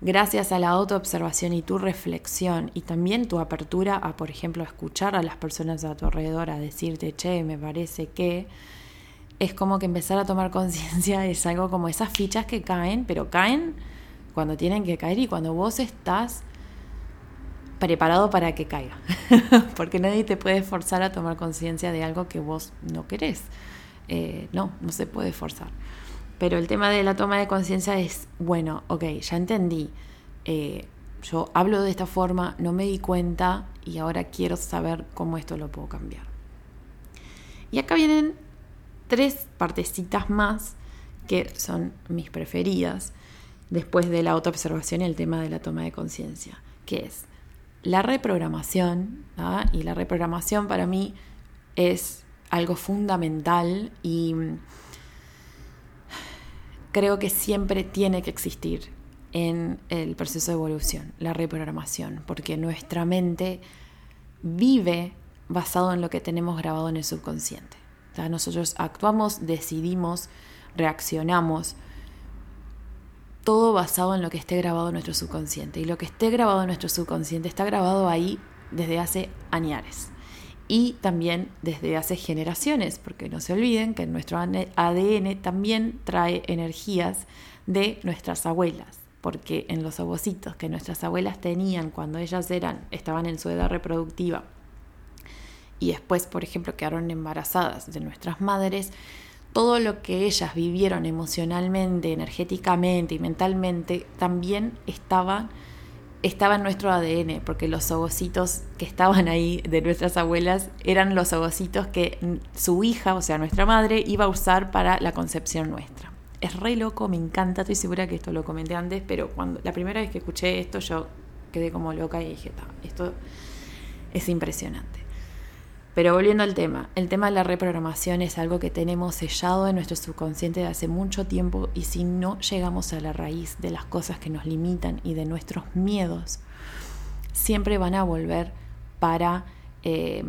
gracias a la autoobservación y tu reflexión y también tu apertura a, por ejemplo, escuchar a las personas a tu alrededor, a decirte, che, me parece que es como que empezar a tomar conciencia es algo como esas fichas que caen, pero caen cuando tienen que caer y cuando vos estás preparado para que caiga, porque nadie te puede forzar a tomar conciencia de algo que vos no querés. Eh, no, no se puede forzar. Pero el tema de la toma de conciencia es, bueno, ok, ya entendí. Eh, yo hablo de esta forma, no me di cuenta y ahora quiero saber cómo esto lo puedo cambiar. Y acá vienen tres partecitas más que son mis preferidas después de la autoobservación y el tema de la toma de conciencia, que es la reprogramación, y la reprogramación para mí es algo fundamental y creo que siempre tiene que existir en el proceso de evolución, la reprogramación, porque nuestra mente vive basado en lo que tenemos grabado en el subconsciente. nosotros actuamos, decidimos, reaccionamos, todo basado en lo que esté grabado en nuestro subconsciente. Y lo que esté grabado en nuestro subconsciente está grabado ahí desde hace años y también desde hace generaciones, porque no se olviden que nuestro ADN también trae energías de nuestras abuelas, porque en los ovocitos que nuestras abuelas tenían cuando ellas eran, estaban en su edad reproductiva y después, por ejemplo, quedaron embarazadas de nuestras madres, todo lo que ellas vivieron emocionalmente, energéticamente y mentalmente también estaba, estaba en nuestro ADN, porque los ovocitos que estaban ahí de nuestras abuelas eran los ovocitos que su hija, o sea, nuestra madre, iba a usar para la concepción nuestra. Es re loco, me encanta, estoy segura que esto lo comenté antes, pero cuando la primera vez que escuché esto yo quedé como loca y dije, esto es impresionante. Pero volviendo al tema, el tema de la reprogramación es algo que tenemos sellado en nuestro subconsciente de hace mucho tiempo y si no llegamos a la raíz de las cosas que nos limitan y de nuestros miedos, siempre van a volver para... Eh,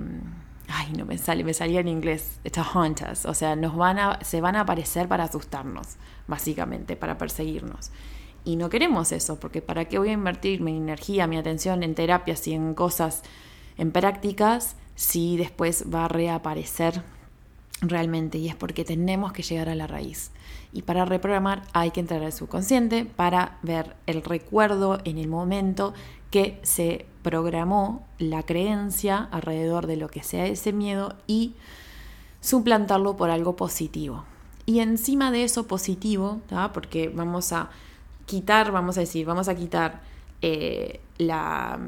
ay, no me sale, me salía en inglés, to haunt us, o sea, nos van a, se van a aparecer para asustarnos, básicamente, para perseguirnos. Y no queremos eso, porque ¿para qué voy a invertir mi energía, mi atención en terapias y en cosas, en prácticas, si después va a reaparecer realmente? Y es porque tenemos que llegar a la raíz. Y para reprogramar hay que entrar al subconsciente para ver el recuerdo en el momento que se programó la creencia alrededor de lo que sea ese miedo y suplantarlo por algo positivo. Y encima de eso positivo, porque vamos a quitar, vamos a decir, vamos a quitar eh, la,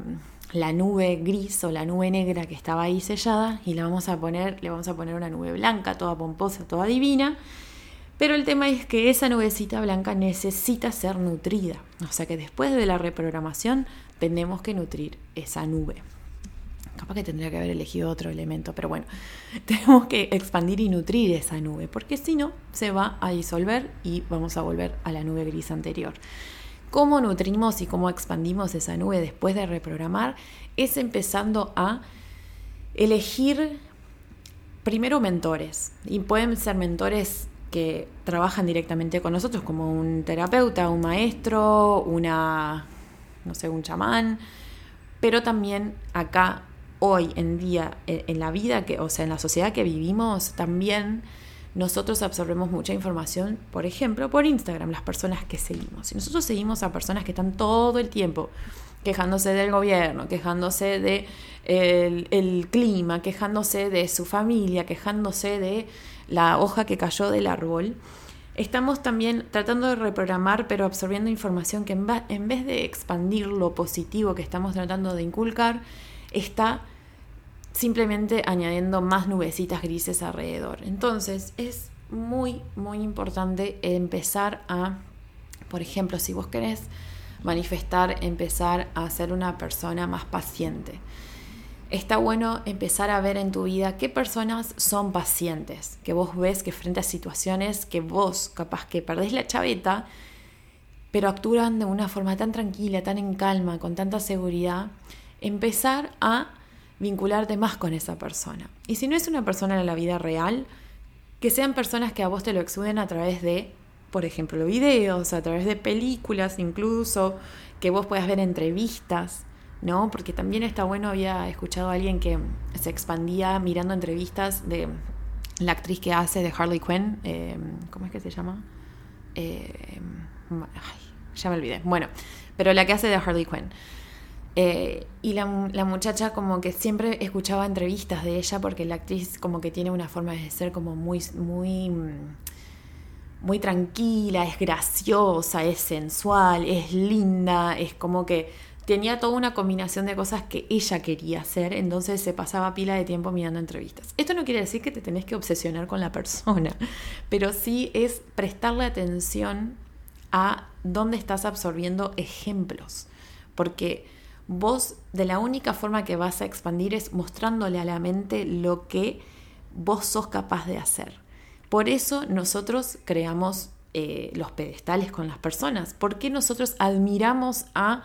la, nube gris o la nube negra que estaba ahí sellada y la vamos a poner, le vamos a poner una nube blanca, toda pomposa, toda divina. Pero el tema es que esa nubecita blanca necesita ser nutrida. O sea que después de la reprogramación tenemos que nutrir esa nube. Capaz que tendría que haber elegido otro elemento, pero bueno, tenemos que expandir y nutrir esa nube, porque si no, se va a disolver y vamos a volver a la nube gris anterior. ¿Cómo nutrimos y cómo expandimos esa nube después de reprogramar? Es empezando a elegir primero mentores, y pueden ser mentores que trabajan directamente con nosotros, como un terapeuta, un maestro, una no sé, un chamán, pero también acá, hoy en día, en, la vida, que, o sea, en la sociedad que vivimos, también nosotros absorbemos mucha información, por ejemplo, por Instagram, las personas que seguimos. Y nosotros seguimos a personas que están todo el tiempo quejándose del gobierno, quejándose de el, clima, quejándose de su familia, quejándose de la hoja que cayó del árbol estamos también tratando de reprogramar, pero absorbiendo información que en vez de expandir lo positivo que estamos tratando de inculcar, está simplemente añadiendo más nubecitas grises alrededor. Entonces es muy, muy importante empezar a, por ejemplo, si vos querés manifestar, empezar a ser una persona más paciente está bueno empezar a ver en tu vida qué personas son pacientes, que vos ves que frente a situaciones que vos capaz que perdés la chaveta, pero actúan de una forma tan tranquila, tan en calma, con tanta seguridad, empezar a vincularte más con esa persona. Y si no es una persona en la vida real, que sean personas que a vos te lo exuden a través de, por ejemplo, videos, a través de películas incluso, que vos puedas ver entrevistas ¿no? Porque también está bueno, había escuchado a alguien que se expandía mirando entrevistas de la actriz que hace de Harley Quinn, eh, ¿cómo es que se llama? Eh, ya me olvidé. Bueno, pero la que hace de Harley Quinn. Eh, y la, muchacha como que siempre escuchaba entrevistas de ella porque la actriz como que tiene una forma de ser como muy, muy, muy tranquila, es graciosa, es sensual, es linda, es como que tenía toda una combinación de cosas que ella quería hacer, entonces se pasaba pila de tiempo mirando entrevistas. Esto no quiere decir que te tenés que obsesionar con la persona, pero sí es prestarle atención a dónde estás absorbiendo ejemplos, porque vos de la única forma que vas a expandir es mostrándole a la mente lo que vos sos capaz de hacer. Por eso nosotros creamos eh, los pedestales con las personas, porque nosotros admiramos a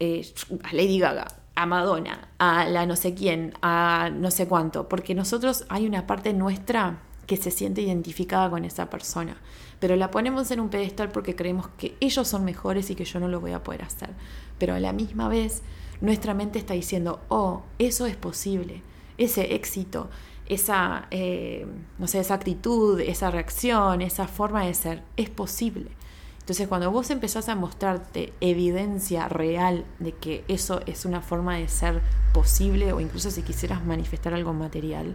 eh, a Lady Gaga, a Madonna, a la no sé quién, a no sé cuánto, porque nosotros hay una parte nuestra que se siente identificada con esa persona, pero la ponemos en un pedestal porque creemos que ellos son mejores y que yo no lo voy a poder hacer. Pero a la misma vez, nuestra mente está diciendo, oh, eso es posible, ese éxito, esa, eh, no sé, esa actitud, esa reacción, esa forma de ser, es posible. Entonces cuando vos empezás a mostrarte evidencia real de que eso es una forma de ser posible o incluso si quisieras manifestar algo material,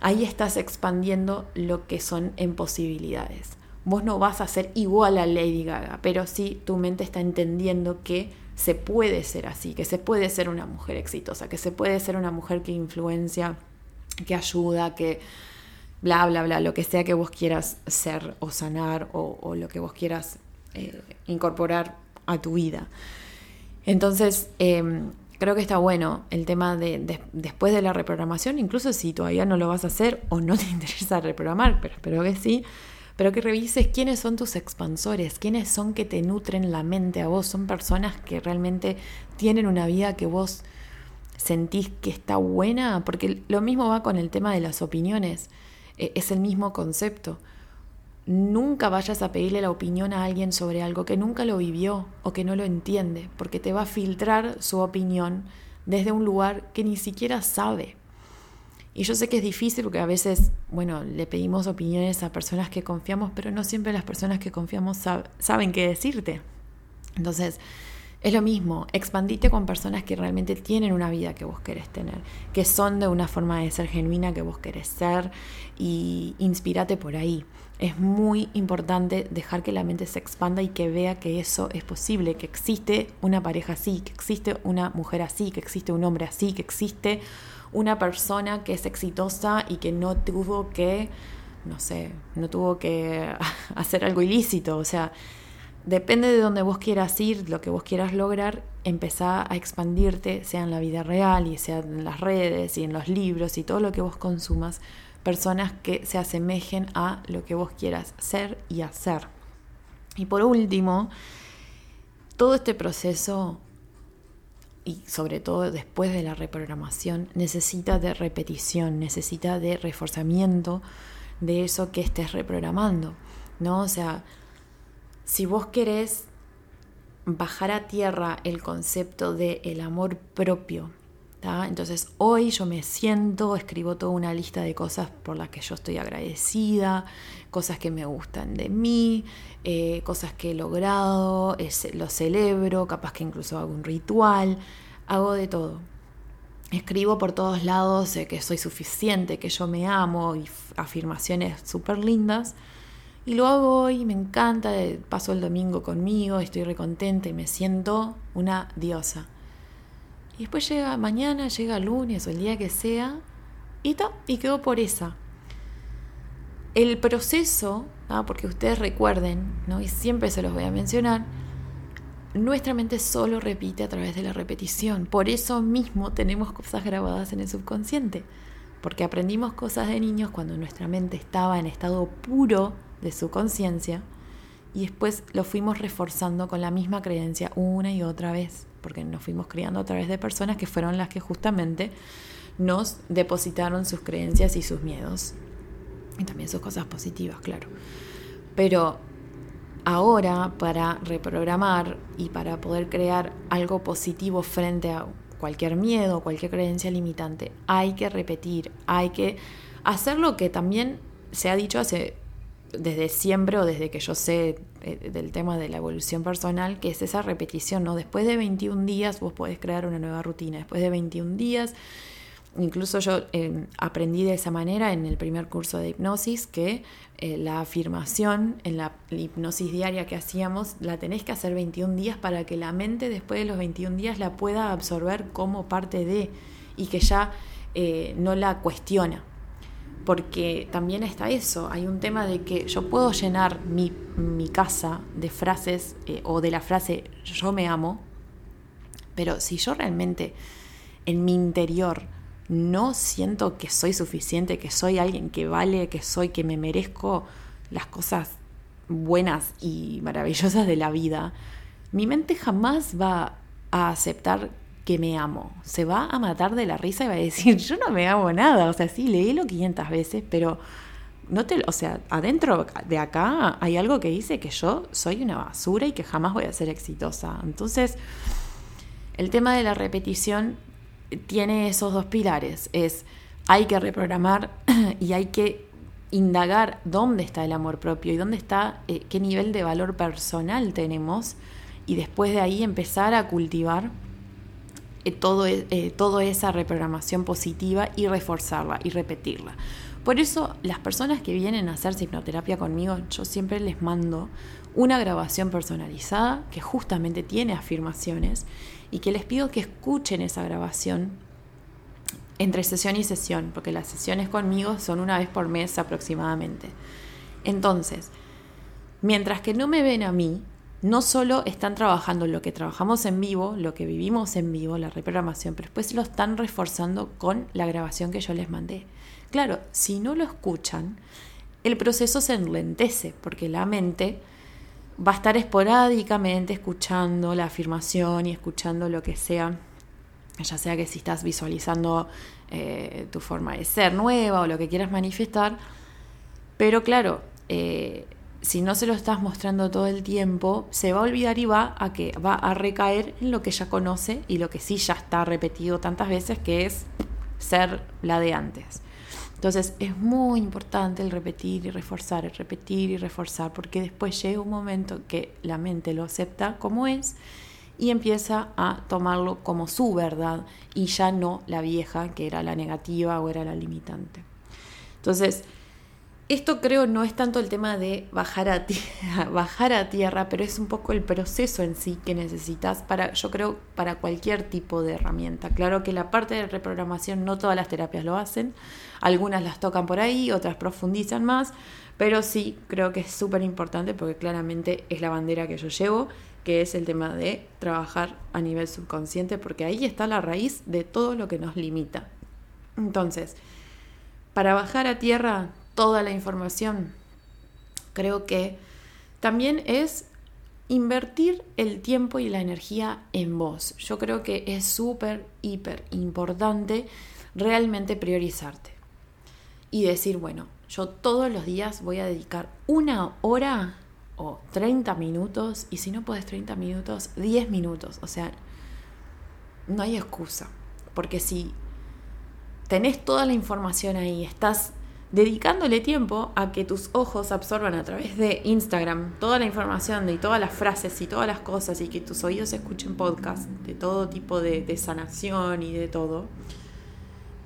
ahí estás expandiendo lo que son en posibilidades. Vos no vas a ser igual a Lady Gaga, pero sí tu mente está entendiendo que se puede ser así, que se puede ser una mujer exitosa, que se puede ser una mujer que influencia, que ayuda, que bla, bla, bla, lo que sea que vos quieras ser o sanar o, lo que vos quieras eh, incorporar a tu vida. Entonces, em, creo que está bueno el tema de, después de la reprogramación, incluso si todavía no lo vas a hacer o no te interesa reprogramar, pero espero que sí, pero que revises quiénes son tus expansores, quiénes son que te nutren la mente a vos, son personas que realmente tienen una vida que vos sentís que está buena, porque lo mismo va con el tema de las opiniones, e, es el mismo concepto. Nunca vayas a pedirle la opinión a alguien sobre algo que nunca lo vivió o que no lo entiende, porque te va a filtrar su opinión desde un lugar que ni siquiera sabe. Y yo sé que es difícil porque a veces, bueno, le pedimos opiniones a personas que confiamos, pero no siempre las personas que confiamos saben qué decirte. Entonces, es lo mismo, expandite con personas que realmente tienen una vida que vos querés tener, que son de una forma de ser genuina que vos querés ser y inspírate por ahí. Es muy importante dejar que la mente se expanda y que vea que eso es posible, que existe una pareja así, que existe una mujer así, que existe un hombre así, que existe una persona que es exitosa y que no tuvo que, no sé, no tuvo que hacer algo ilícito. O sea, depende de donde vos quieras ir, lo que vos quieras lograr, empezá a expandirte, sea en la vida real y sea en las redes y en los libros y todo lo que vos consumas, personas que se asemejen a lo que vos quieras ser y hacer. Y por último, todo este proceso y sobre todo después de la reprogramación, necesita de repetición, necesita de reforzamiento de eso que estés reprogramando, ¿no? O sea, si vos querés bajar a tierra el concepto de el amor propio, entonces hoy yo me siento, escribo toda una lista de cosas por las que yo estoy agradecida, cosas que me gustan de mí, eh, cosas que he logrado, lo celebro, capaz que incluso hago un ritual, hago de todo. Escribo por todos lados que soy suficiente, que yo me amo y afirmaciones súper lindas. Y lo hago hoy, me encanta, paso el domingo conmigo, estoy recontenta y me siento una diosa. Y después llega mañana, llega lunes o el día que sea, y, ta, y quedo por esa. El proceso, porque ustedes recuerden, ¿no? y siempre se los voy a mencionar, nuestra mente solo repite a través de la repetición. Por eso mismo tenemos cosas grabadas en el subconsciente. Porque aprendimos cosas de niños cuando nuestra mente estaba en estado puro de su conciencia y después lo fuimos reforzando con la misma creencia una y otra vez porque nos fuimos criando a través de personas que fueron las que justamente nos depositaron sus creencias y sus miedos. Y también sus cosas positivas, claro. Pero ahora, para reprogramar y para poder crear algo positivo frente a cualquier miedo, cualquier creencia limitante, hay que repetir, hay que hacer lo que también se ha dicho hace desde siempre o desde que yo sé eh, del tema de la evolución personal, que es esa repetición, ¿no? Después de 21 días vos podés crear una nueva rutina, después de 21 días, incluso yo em, aprendí de esa manera en el primer curso de hipnosis, que eh, la afirmación en la, hipnosis diaria que hacíamos, la tenés que hacer 21 días para que la mente después de los 21 días la pueda absorber como parte de y que ya eh, no la cuestiona. Porque también está eso, hay un tema de que yo puedo llenar mi, casa de frases eh, o de la frase yo me amo, pero si yo realmente en mi interior no siento que soy suficiente, que soy alguien que vale, que soy, que me merezco las cosas buenas y maravillosas de la vida, mi mente jamás va a aceptar que me amo. Se va a matar de la risa y va a decir, yo no me amo nada. O sea, sí, leílo 500 veces, pero no te, o sea, adentro de acá hay algo que dice que yo soy una basura y que jamás voy a ser exitosa. Entonces, el tema de la repetición tiene esos dos pilares. Es, hay que reprogramar y hay que indagar dónde está el amor propio y dónde está, eh, qué nivel de valor personal tenemos y después de ahí empezar a cultivar eh, todo, eh, toda esa reprogramación positiva y reforzarla y repetirla. Por eso las personas que vienen a hacer hipnoterapia conmigo, yo siempre les mando una grabación personalizada que justamente tiene afirmaciones y que les pido que escuchen esa grabación entre sesión y sesión, porque las sesiones conmigo son una vez por mes aproximadamente. Entonces, mientras que no me ven a mí, no solo están trabajando lo que trabajamos en vivo, lo que vivimos en vivo, la reprogramación, pero después lo están reforzando con la grabación que yo les mandé. Claro, si no lo escuchan, el proceso se enlentece porque la mente va a estar esporádicamente escuchando la afirmación y escuchando lo que sea ya sea que si estás visualizando eh, tu forma de ser nueva o lo que quieras manifestar, pero claro, eh, si no se lo estás mostrando todo el tiempo, se va a olvidar y va a que va a recaer en lo que ya conoce y lo que sí ya está repetido tantas veces, que es ser la de antes. Entonces es muy importante el repetir y reforzar, el repetir y reforzar, porque después llega un momento que la mente lo acepta como es y empieza a tomarlo como su verdad y ya no la vieja, que era la negativa o era la limitante. Entonces, esto creo no es tanto el tema de bajar a, tierra, bajar a tierra, pero es un poco el proceso en sí que necesitas para, yo creo, para cualquier tipo de herramienta. Claro que la parte de reprogramación no todas las terapias lo hacen, algunas las tocan por ahí, otras profundizan más, pero sí creo que es súper importante porque claramente es la bandera que yo llevo que es el tema de trabajar a nivel subconsciente, porque ahí está la raíz de todo lo que nos limita. Entonces, para bajar a tierra toda la información, creo que también es invertir el tiempo y la energía en vos. Yo creo que es súper, hiper importante realmente priorizarte y decir, bueno, yo todos los días voy a dedicar una hora o 30 minutos, y si no puedes 30 minutos, 10 minutos. O sea, no hay excusa. Porque si tenés toda la información ahí, estás dedicándole tiempo a que tus ojos absorban a través de Instagram toda la información de todas las frases y todas las cosas y que tus oídos escuchen podcast de todo tipo de, de sanación y de todo.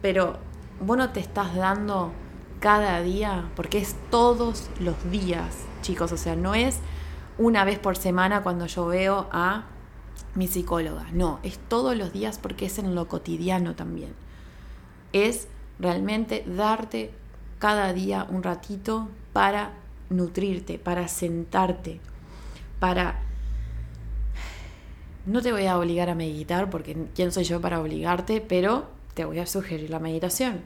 Pero vos no te estás dando cada día, porque es todos los días chicos, o sea, no es una vez por semana cuando yo veo a mi psicóloga, no, es todos los días porque es en lo cotidiano también. Es realmente darte cada día un ratito para nutrirte, para sentarte, para... No te voy a obligar a meditar porque quién soy yo para obligarte, pero te voy a sugerir la meditación.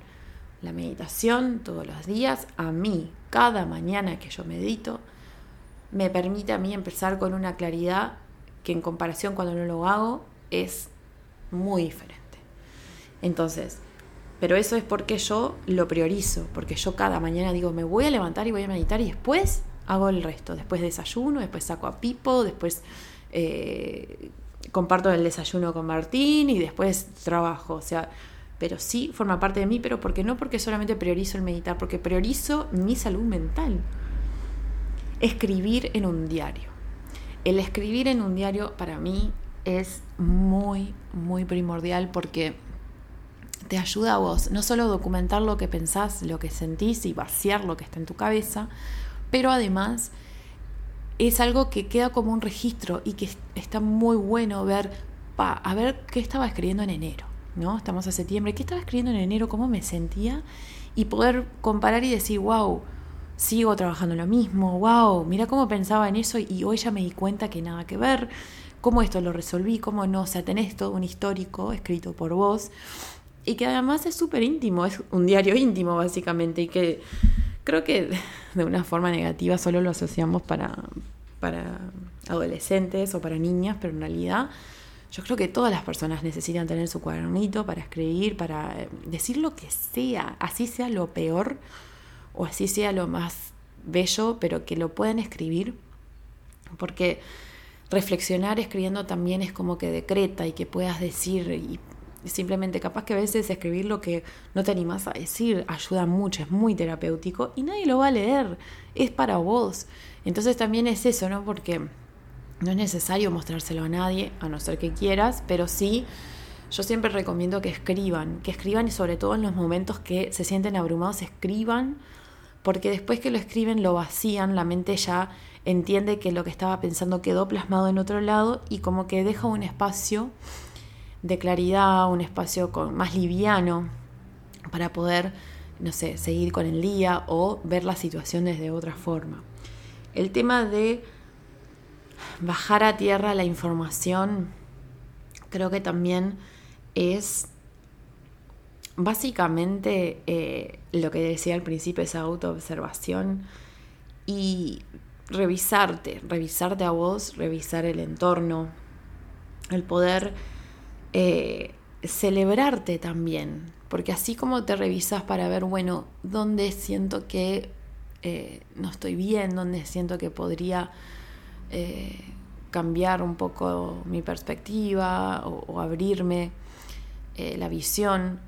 La meditación todos los días, a mí, cada mañana que yo medito, me permite a mí empezar con una claridad que en comparación cuando no lo hago es muy diferente. Entonces, pero eso es porque yo lo priorizo, porque yo cada mañana digo, me voy a levantar y voy a meditar y después hago el resto. Después desayuno, después saco a Pipo, después eh, comparto el desayuno con Martín y después trabajo. O sea, pero sí forma parte de mí, pero porque no porque solamente priorizo el meditar, porque priorizo mi salud mental. Escribir en un diario. El escribir en un diario para mí es muy, muy primordial porque te ayuda a vos, no solo documentar lo que pensás, lo que sentís y vaciar lo que está en tu cabeza, pero además es algo que queda como un registro y que está muy bueno ver, pa, a ver qué estaba escribiendo en enero ¿no? Estamos a septiembre, ¿qué estaba escribiendo en enero? ¿Cómo me sentía? Y poder comparar y decir, wow, sigo trabajando lo mismo, wow, mira cómo pensaba en eso y hoy ya me di cuenta que nada que ver, cómo esto lo resolví, cómo no, o sea, tenés todo un histórico escrito por vos y que además es súper íntimo, es un diario íntimo básicamente y que creo que de una forma negativa solo lo asociamos para, para adolescentes o para niñas, pero en realidad yo creo que todas las personas necesitan tener su cuadernito para escribir, para eh, decir lo que sea, así sea lo peor o así sea lo más bello, pero que lo puedan escribir, porque reflexionar escribiendo también es como que decreta y que puedas decir y simplemente capaz que a veces escribir lo que no te animas a decir ayuda mucho, es muy terapéutico y nadie lo va a leer, es para vos. Entonces también es eso, ¿no? Porque no es necesario mostrárselo a nadie, a no ser que quieras, pero sí, yo siempre recomiendo que escriban, que escriban y sobre todo en los momentos que se sienten abrumados, escriban, porque después que lo escriben lo vacían, la mente ya entiende que lo que estaba pensando quedó plasmado en otro lado y como que deja un espacio de claridad, un espacio con, más liviano para poder, no sé, seguir con el día o ver la situación desde otra forma. El tema de bajar a tierra la información creo que también es básicamente eh, lo que decía al principio, esa autoobservación y revisarte, revisarte a vos, revisar el entorno, el poder eh, celebrarte también, porque así como te revisas para ver, bueno, dónde siento que eh, no estoy bien, dónde siento que podría eh, cambiar un poco mi perspectiva o, abrirme la visión,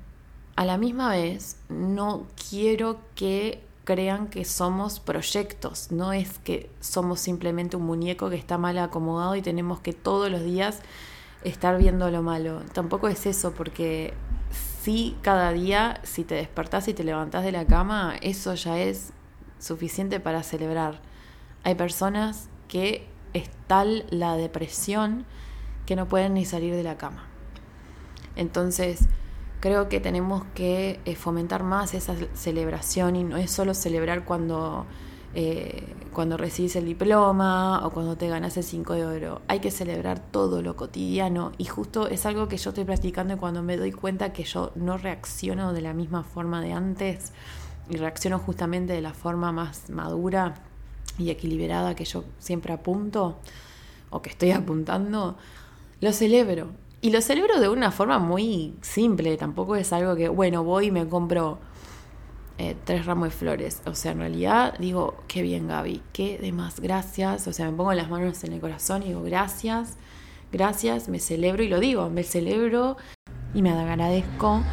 a la misma vez no quiero que crean que somos proyectos, no es que somos simplemente un muñeco que está mal acomodado y tenemos que todos los días estar viendo lo malo. Tampoco es eso, porque si cada día, si te despertás y te levantás de la cama, eso ya es suficiente para celebrar. Hay personas que es tal la depresión que no pueden ni salir de la cama. Entonces, creo que tenemos que eh, fomentar más esa celebración y no es solo celebrar cuando eh, cuando recibes el diploma o cuando te ganas el 5 de oro. Hay que celebrar todo lo cotidiano y justo es algo que yo estoy practicando y cuando me doy cuenta que yo no reacciono de la misma forma de antes y reacciono justamente de la forma más madura y equilibrada que yo siempre apunto o que estoy apuntando, lo celebro. Y lo celebro de una forma muy simple, tampoco es algo que, bueno, voy y me compro eh, tres ramos de flores. O sea, en realidad digo, qué bien Gaby, qué demás, gracias. O sea, me pongo las manos en el corazón y digo, gracias, gracias, me celebro y lo digo, me celebro y me agradezco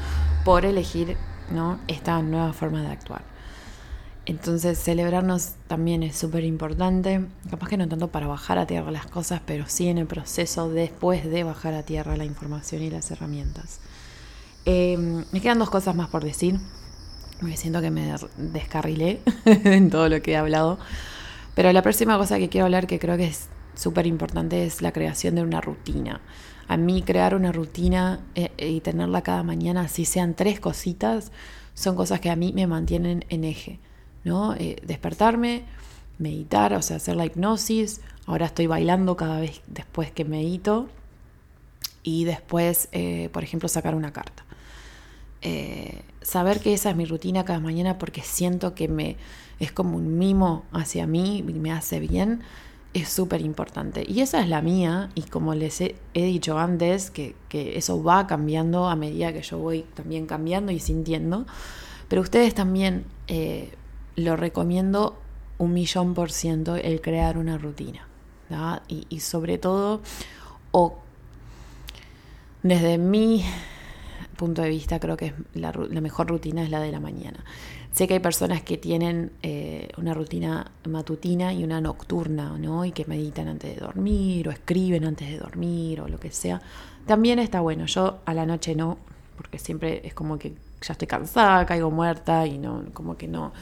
por elegir ¿no? esta nueva forma de actuar. Entonces, celebrarnos también es súper importante. Capaz que no tanto para bajar a tierra las cosas, pero sí en el proceso después de bajar a tierra la información y las herramientas. Eh, me quedan dos cosas más por decir. Me siento que me descarrilé en todo lo que he hablado. Pero la próxima cosa que quiero hablar, que creo que es súper importante, es la creación de una rutina. A mí crear una rutina eh, y tenerla cada mañana, así sean tres cositas, son cosas que a mí me mantienen en eje. ¿no? Eh, despertarme, meditar, o sea, hacer la hipnosis. Ahora estoy bailando cada vez después que medito. Y después, eh, por ejemplo, sacar una carta. Eh, saber que esa es mi rutina cada mañana porque siento que me es como un mimo hacia mí y me hace bien, es súper importante. Y esa es la mía y como les he, dicho antes, que, eso va cambiando a medida que yo voy también cambiando y sintiendo, pero ustedes también eh, lo recomiendo un millón por ciento el crear una rutina. Y, y sobre todo, o desde mi punto de vista creo que la, mejor rutina es la de la mañana. Sé que hay personas que tienen eh, una rutina matutina y una nocturna, ¿no? Y que meditan antes de dormir o escriben antes de dormir o lo que sea. También está bueno. Yo a la noche no, porque siempre es como que ya estoy cansada, caigo muerta y no, como que no,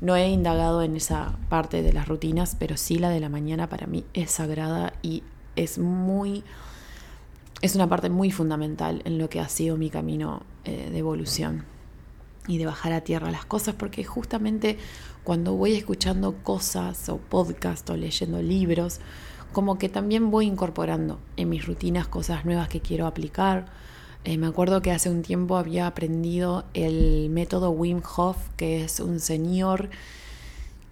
no he indagado en esa parte de las rutinas, pero sí la de la mañana para mí es sagrada y es muy es una parte muy fundamental en lo que ha sido mi camino eh, de evolución y de bajar a tierra las cosas, porque justamente cuando voy escuchando cosas o podcast o leyendo libros, como que también voy incorporando en mis rutinas cosas nuevas que quiero aplicar. Eh, me acuerdo que hace un tiempo había aprendido el método Wim Hof, que es un señor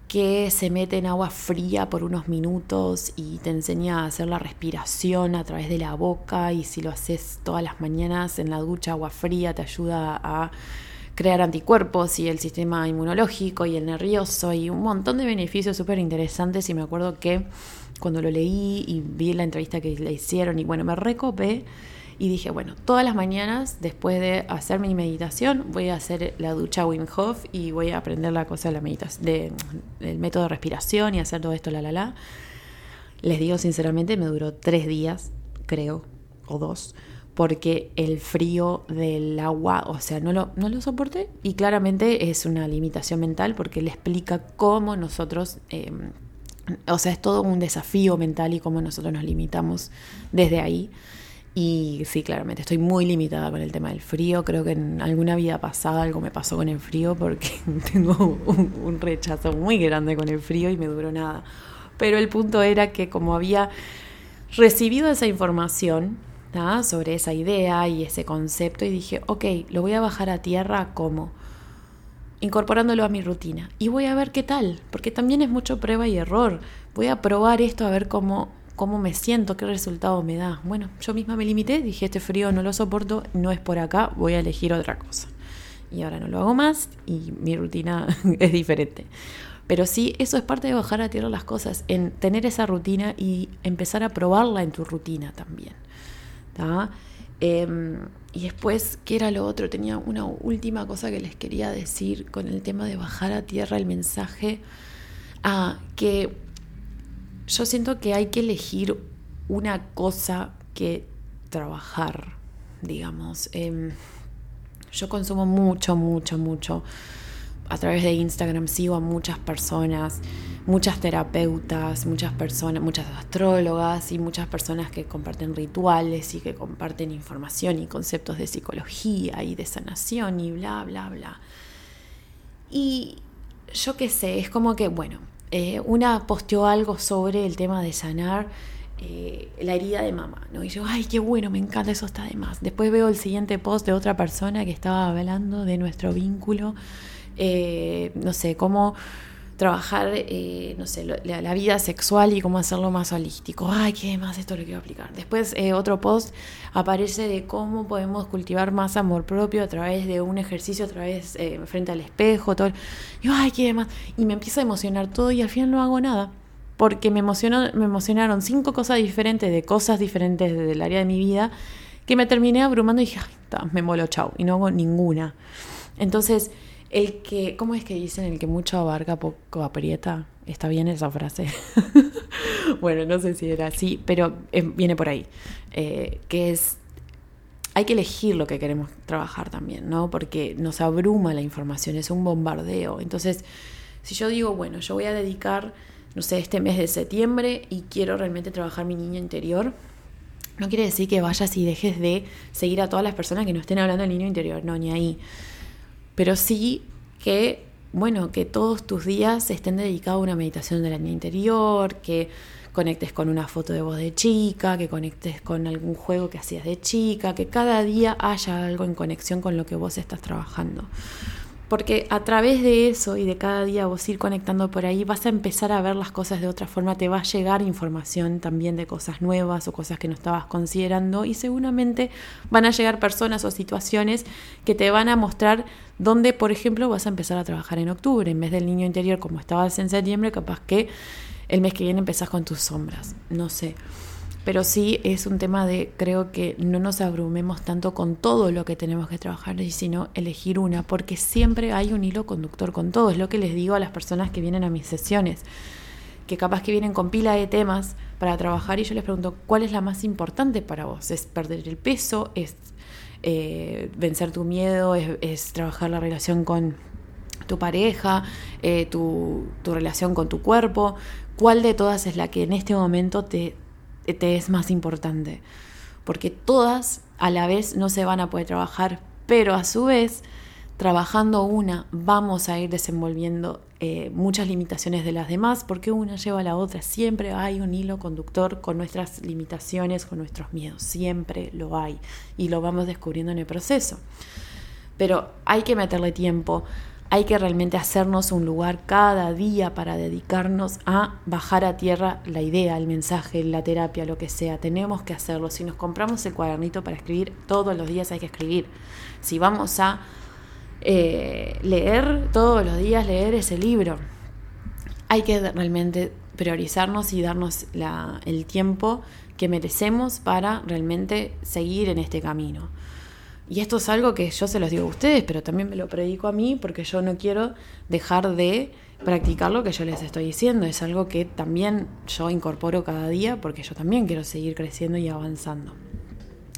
que se mete en agua fría por unos minutos y te enseña a hacer la respiración a través de la boca y si lo haces todas las mañanas en la ducha agua fría te ayuda a crear anticuerpos y el sistema inmunológico y el nervioso y un montón de beneficios súper interesantes y me acuerdo que cuando lo leí y vi la entrevista que le hicieron y bueno, me recopé Y dije, bueno, todas las mañanas, después de hacer mi meditación, voy a hacer la ducha Wim Hof y voy a aprender la cosa de la meditación, de, del método de respiración y hacer todo esto, la, la, la. Les digo sinceramente, me duró tres días, creo, o dos, porque el frío del agua, o sea, no lo, no lo soporté y claramente es una limitación mental porque le explica cómo nosotros, em, o sea, es todo un desafío mental y cómo nosotros nos limitamos desde ahí. Y sí, claramente, estoy muy limitada con el tema del frío. Creo que en alguna vida pasada algo me pasó con el frío porque tengo un, rechazo muy grande con el frío y me duró nada. Pero el punto era que como había recibido esa información, sobre esa idea y ese concepto y dije, ok, lo voy a bajar a tierra como incorporándolo a mi rutina y voy a ver qué tal, porque también es mucho prueba y error. Voy a probar esto a ver cómo, cómo me siento, qué resultado me da. Bueno, yo misma me limité, dije, este frío no lo soporto, no es por acá, voy a elegir otra cosa. Y ahora no lo hago más y mi rutina es diferente. Pero sí, eso es parte de bajar a tierra las cosas, en tener esa rutina y empezar a probarla en tu rutina también. Em, y después, ¿qué era lo otro? Tenía una última cosa que les quería decir con el tema de bajar a tierra el mensaje. Ah, que yo siento que hay que elegir una cosa que trabajar, digamos. Em, yo consumo mucho, mucho, mucho. A través de Instagram sigo a muchas personas muchas terapeutas, muchas personas, muchas astrólogas y muchas personas que comparten rituales y que comparten información y conceptos de psicología y de sanación y bla, bla, bla. Y yo qué sé, es como que, bueno, eh, una posteó algo sobre el tema de sanar eh, la herida de mamá, ¿no? Y yo, ay, qué bueno, me encanta, eso está de más. Después veo el siguiente post de otra persona que estaba hablando de nuestro vínculo, eh, no sé, cómo trabajar, eh, no sé, la, vida sexual y cómo hacerlo más holístico. Ay, qué más esto lo quiero aplicar. Después eh, otro post aparece de cómo podemos cultivar más amor propio a través de un ejercicio, a través eh, frente al espejo, todo. Yo, ay, qué más. Y me empieza a emocionar todo y al final no hago nada. Porque me, emocionó, me emocionaron cinco cosas diferentes de cosas diferentes del área de mi vida que me terminé abrumando y dije, ay, me molo, chau. Y no hago ninguna. Entonces, el que, ¿cómo es que dicen? El que mucho abarca, poco aprieta. ¿Está bien esa frase? bueno, no sé si era así, pero eh, viene por ahí. Eh, que es, hay que elegir lo que queremos trabajar también, ¿no? Porque nos abruma la información, es un bombardeo. Entonces, si yo digo, bueno, yo voy a dedicar, no sé, este mes de septiembre y quiero realmente trabajar mi niño interior, no quiere decir que vayas y dejes de seguir a todas las personas que no estén hablando del niño interior, no, ni ahí pero sí que, bueno, que todos tus días estén dedicados a una meditación del año interior, que conectes con una foto de voz de chica, que conectes con algún juego que hacías de chica, que cada día haya algo en conexión con lo que vos estás trabajando. Porque a través de eso y de cada día vos ir conectando por ahí, vas a empezar a ver las cosas de otra forma, te va a llegar información también de cosas nuevas o cosas que no estabas considerando y seguramente van a llegar personas o situaciones que te van a mostrar dónde, por ejemplo, vas a empezar a trabajar en octubre. En vez del niño interior como estabas en septiembre, capaz que el mes que viene empezás con tus sombras. No sé. Pero sí es un tema de, creo que no nos abrumemos tanto con todo lo que tenemos que trabajar, sino elegir una, porque siempre hay un hilo conductor con todo. Es lo que les digo a las personas que vienen a mis sesiones, que capaz que vienen con pila de temas para trabajar y yo les pregunto, ¿cuál es la más importante para vos? ¿Es perder el peso? ¿Es eh, vencer tu miedo? ¿Es, trabajar la relación con tu pareja? Eh, tu, tu relación con tu cuerpo? ¿Cuál de todas es la que en este momento te te es más importante. Porque todas a la vez no se van a poder trabajar, pero a su vez, trabajando una, vamos a ir desenvolviendo eh, muchas limitaciones de las demás, porque una lleva a la otra. Siempre hay un hilo conductor con nuestras limitaciones, con nuestros miedos. Siempre lo hay. Y lo vamos descubriendo en el proceso. Pero hay que meterle tiempo, hay que realmente hacernos un lugar cada día para dedicarnos a bajar a tierra la idea, el mensaje, la terapia, lo que sea. Tenemos que hacerlo. Si nos compramos el cuadernito para escribir, todos los días hay que escribir. Si vamos a eh, leer, todos los días leer ese libro, hay que realmente priorizarnos y darnos el tiempo que merecemos para realmente seguir en este camino. Y esto es algo que yo se los digo a ustedes, pero también me lo predico a mí porque yo no quiero dejar de practicar lo que yo les estoy diciendo. Es algo que también yo incorporo cada día porque yo también quiero seguir creciendo y avanzando.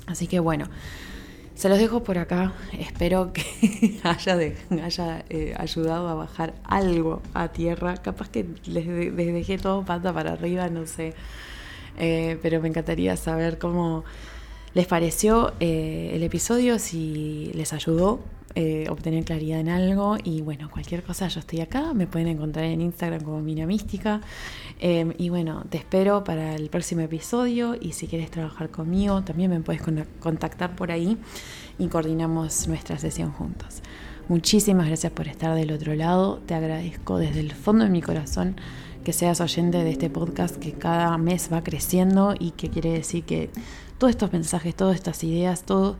Así que bueno, se los dejo por acá. Espero que haya, haya eh, ayudado a bajar algo a tierra. Capaz que les, dejé todo pata para arriba, no sé. Eh, pero me encantaría saber cómo les pareció eh, el episodio, si les ayudó eh, obtener claridad en algo. Y bueno, cualquier cosa, yo estoy acá. Me pueden encontrar en Instagram como Mina Mística. Em, y bueno, te espero para el próximo episodio. Y si quieres trabajar conmigo, también me puedes contactar por ahí y coordinamos nuestra sesión juntos. Muchísimas gracias por estar del otro lado. Te agradezco desde el fondo de mi corazón que seas oyente de este podcast que cada mes va creciendo y que quiere decir que todos estos mensajes, todas estas ideas, todo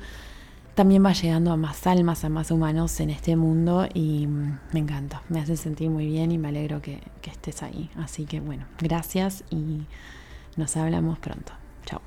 también va llegando a más almas, a más humanos en este mundo y mm, me encanta, me hace sentir muy bien y me alegro que, que estés ahí. Así que bueno, gracias y nos hablamos pronto. Chao.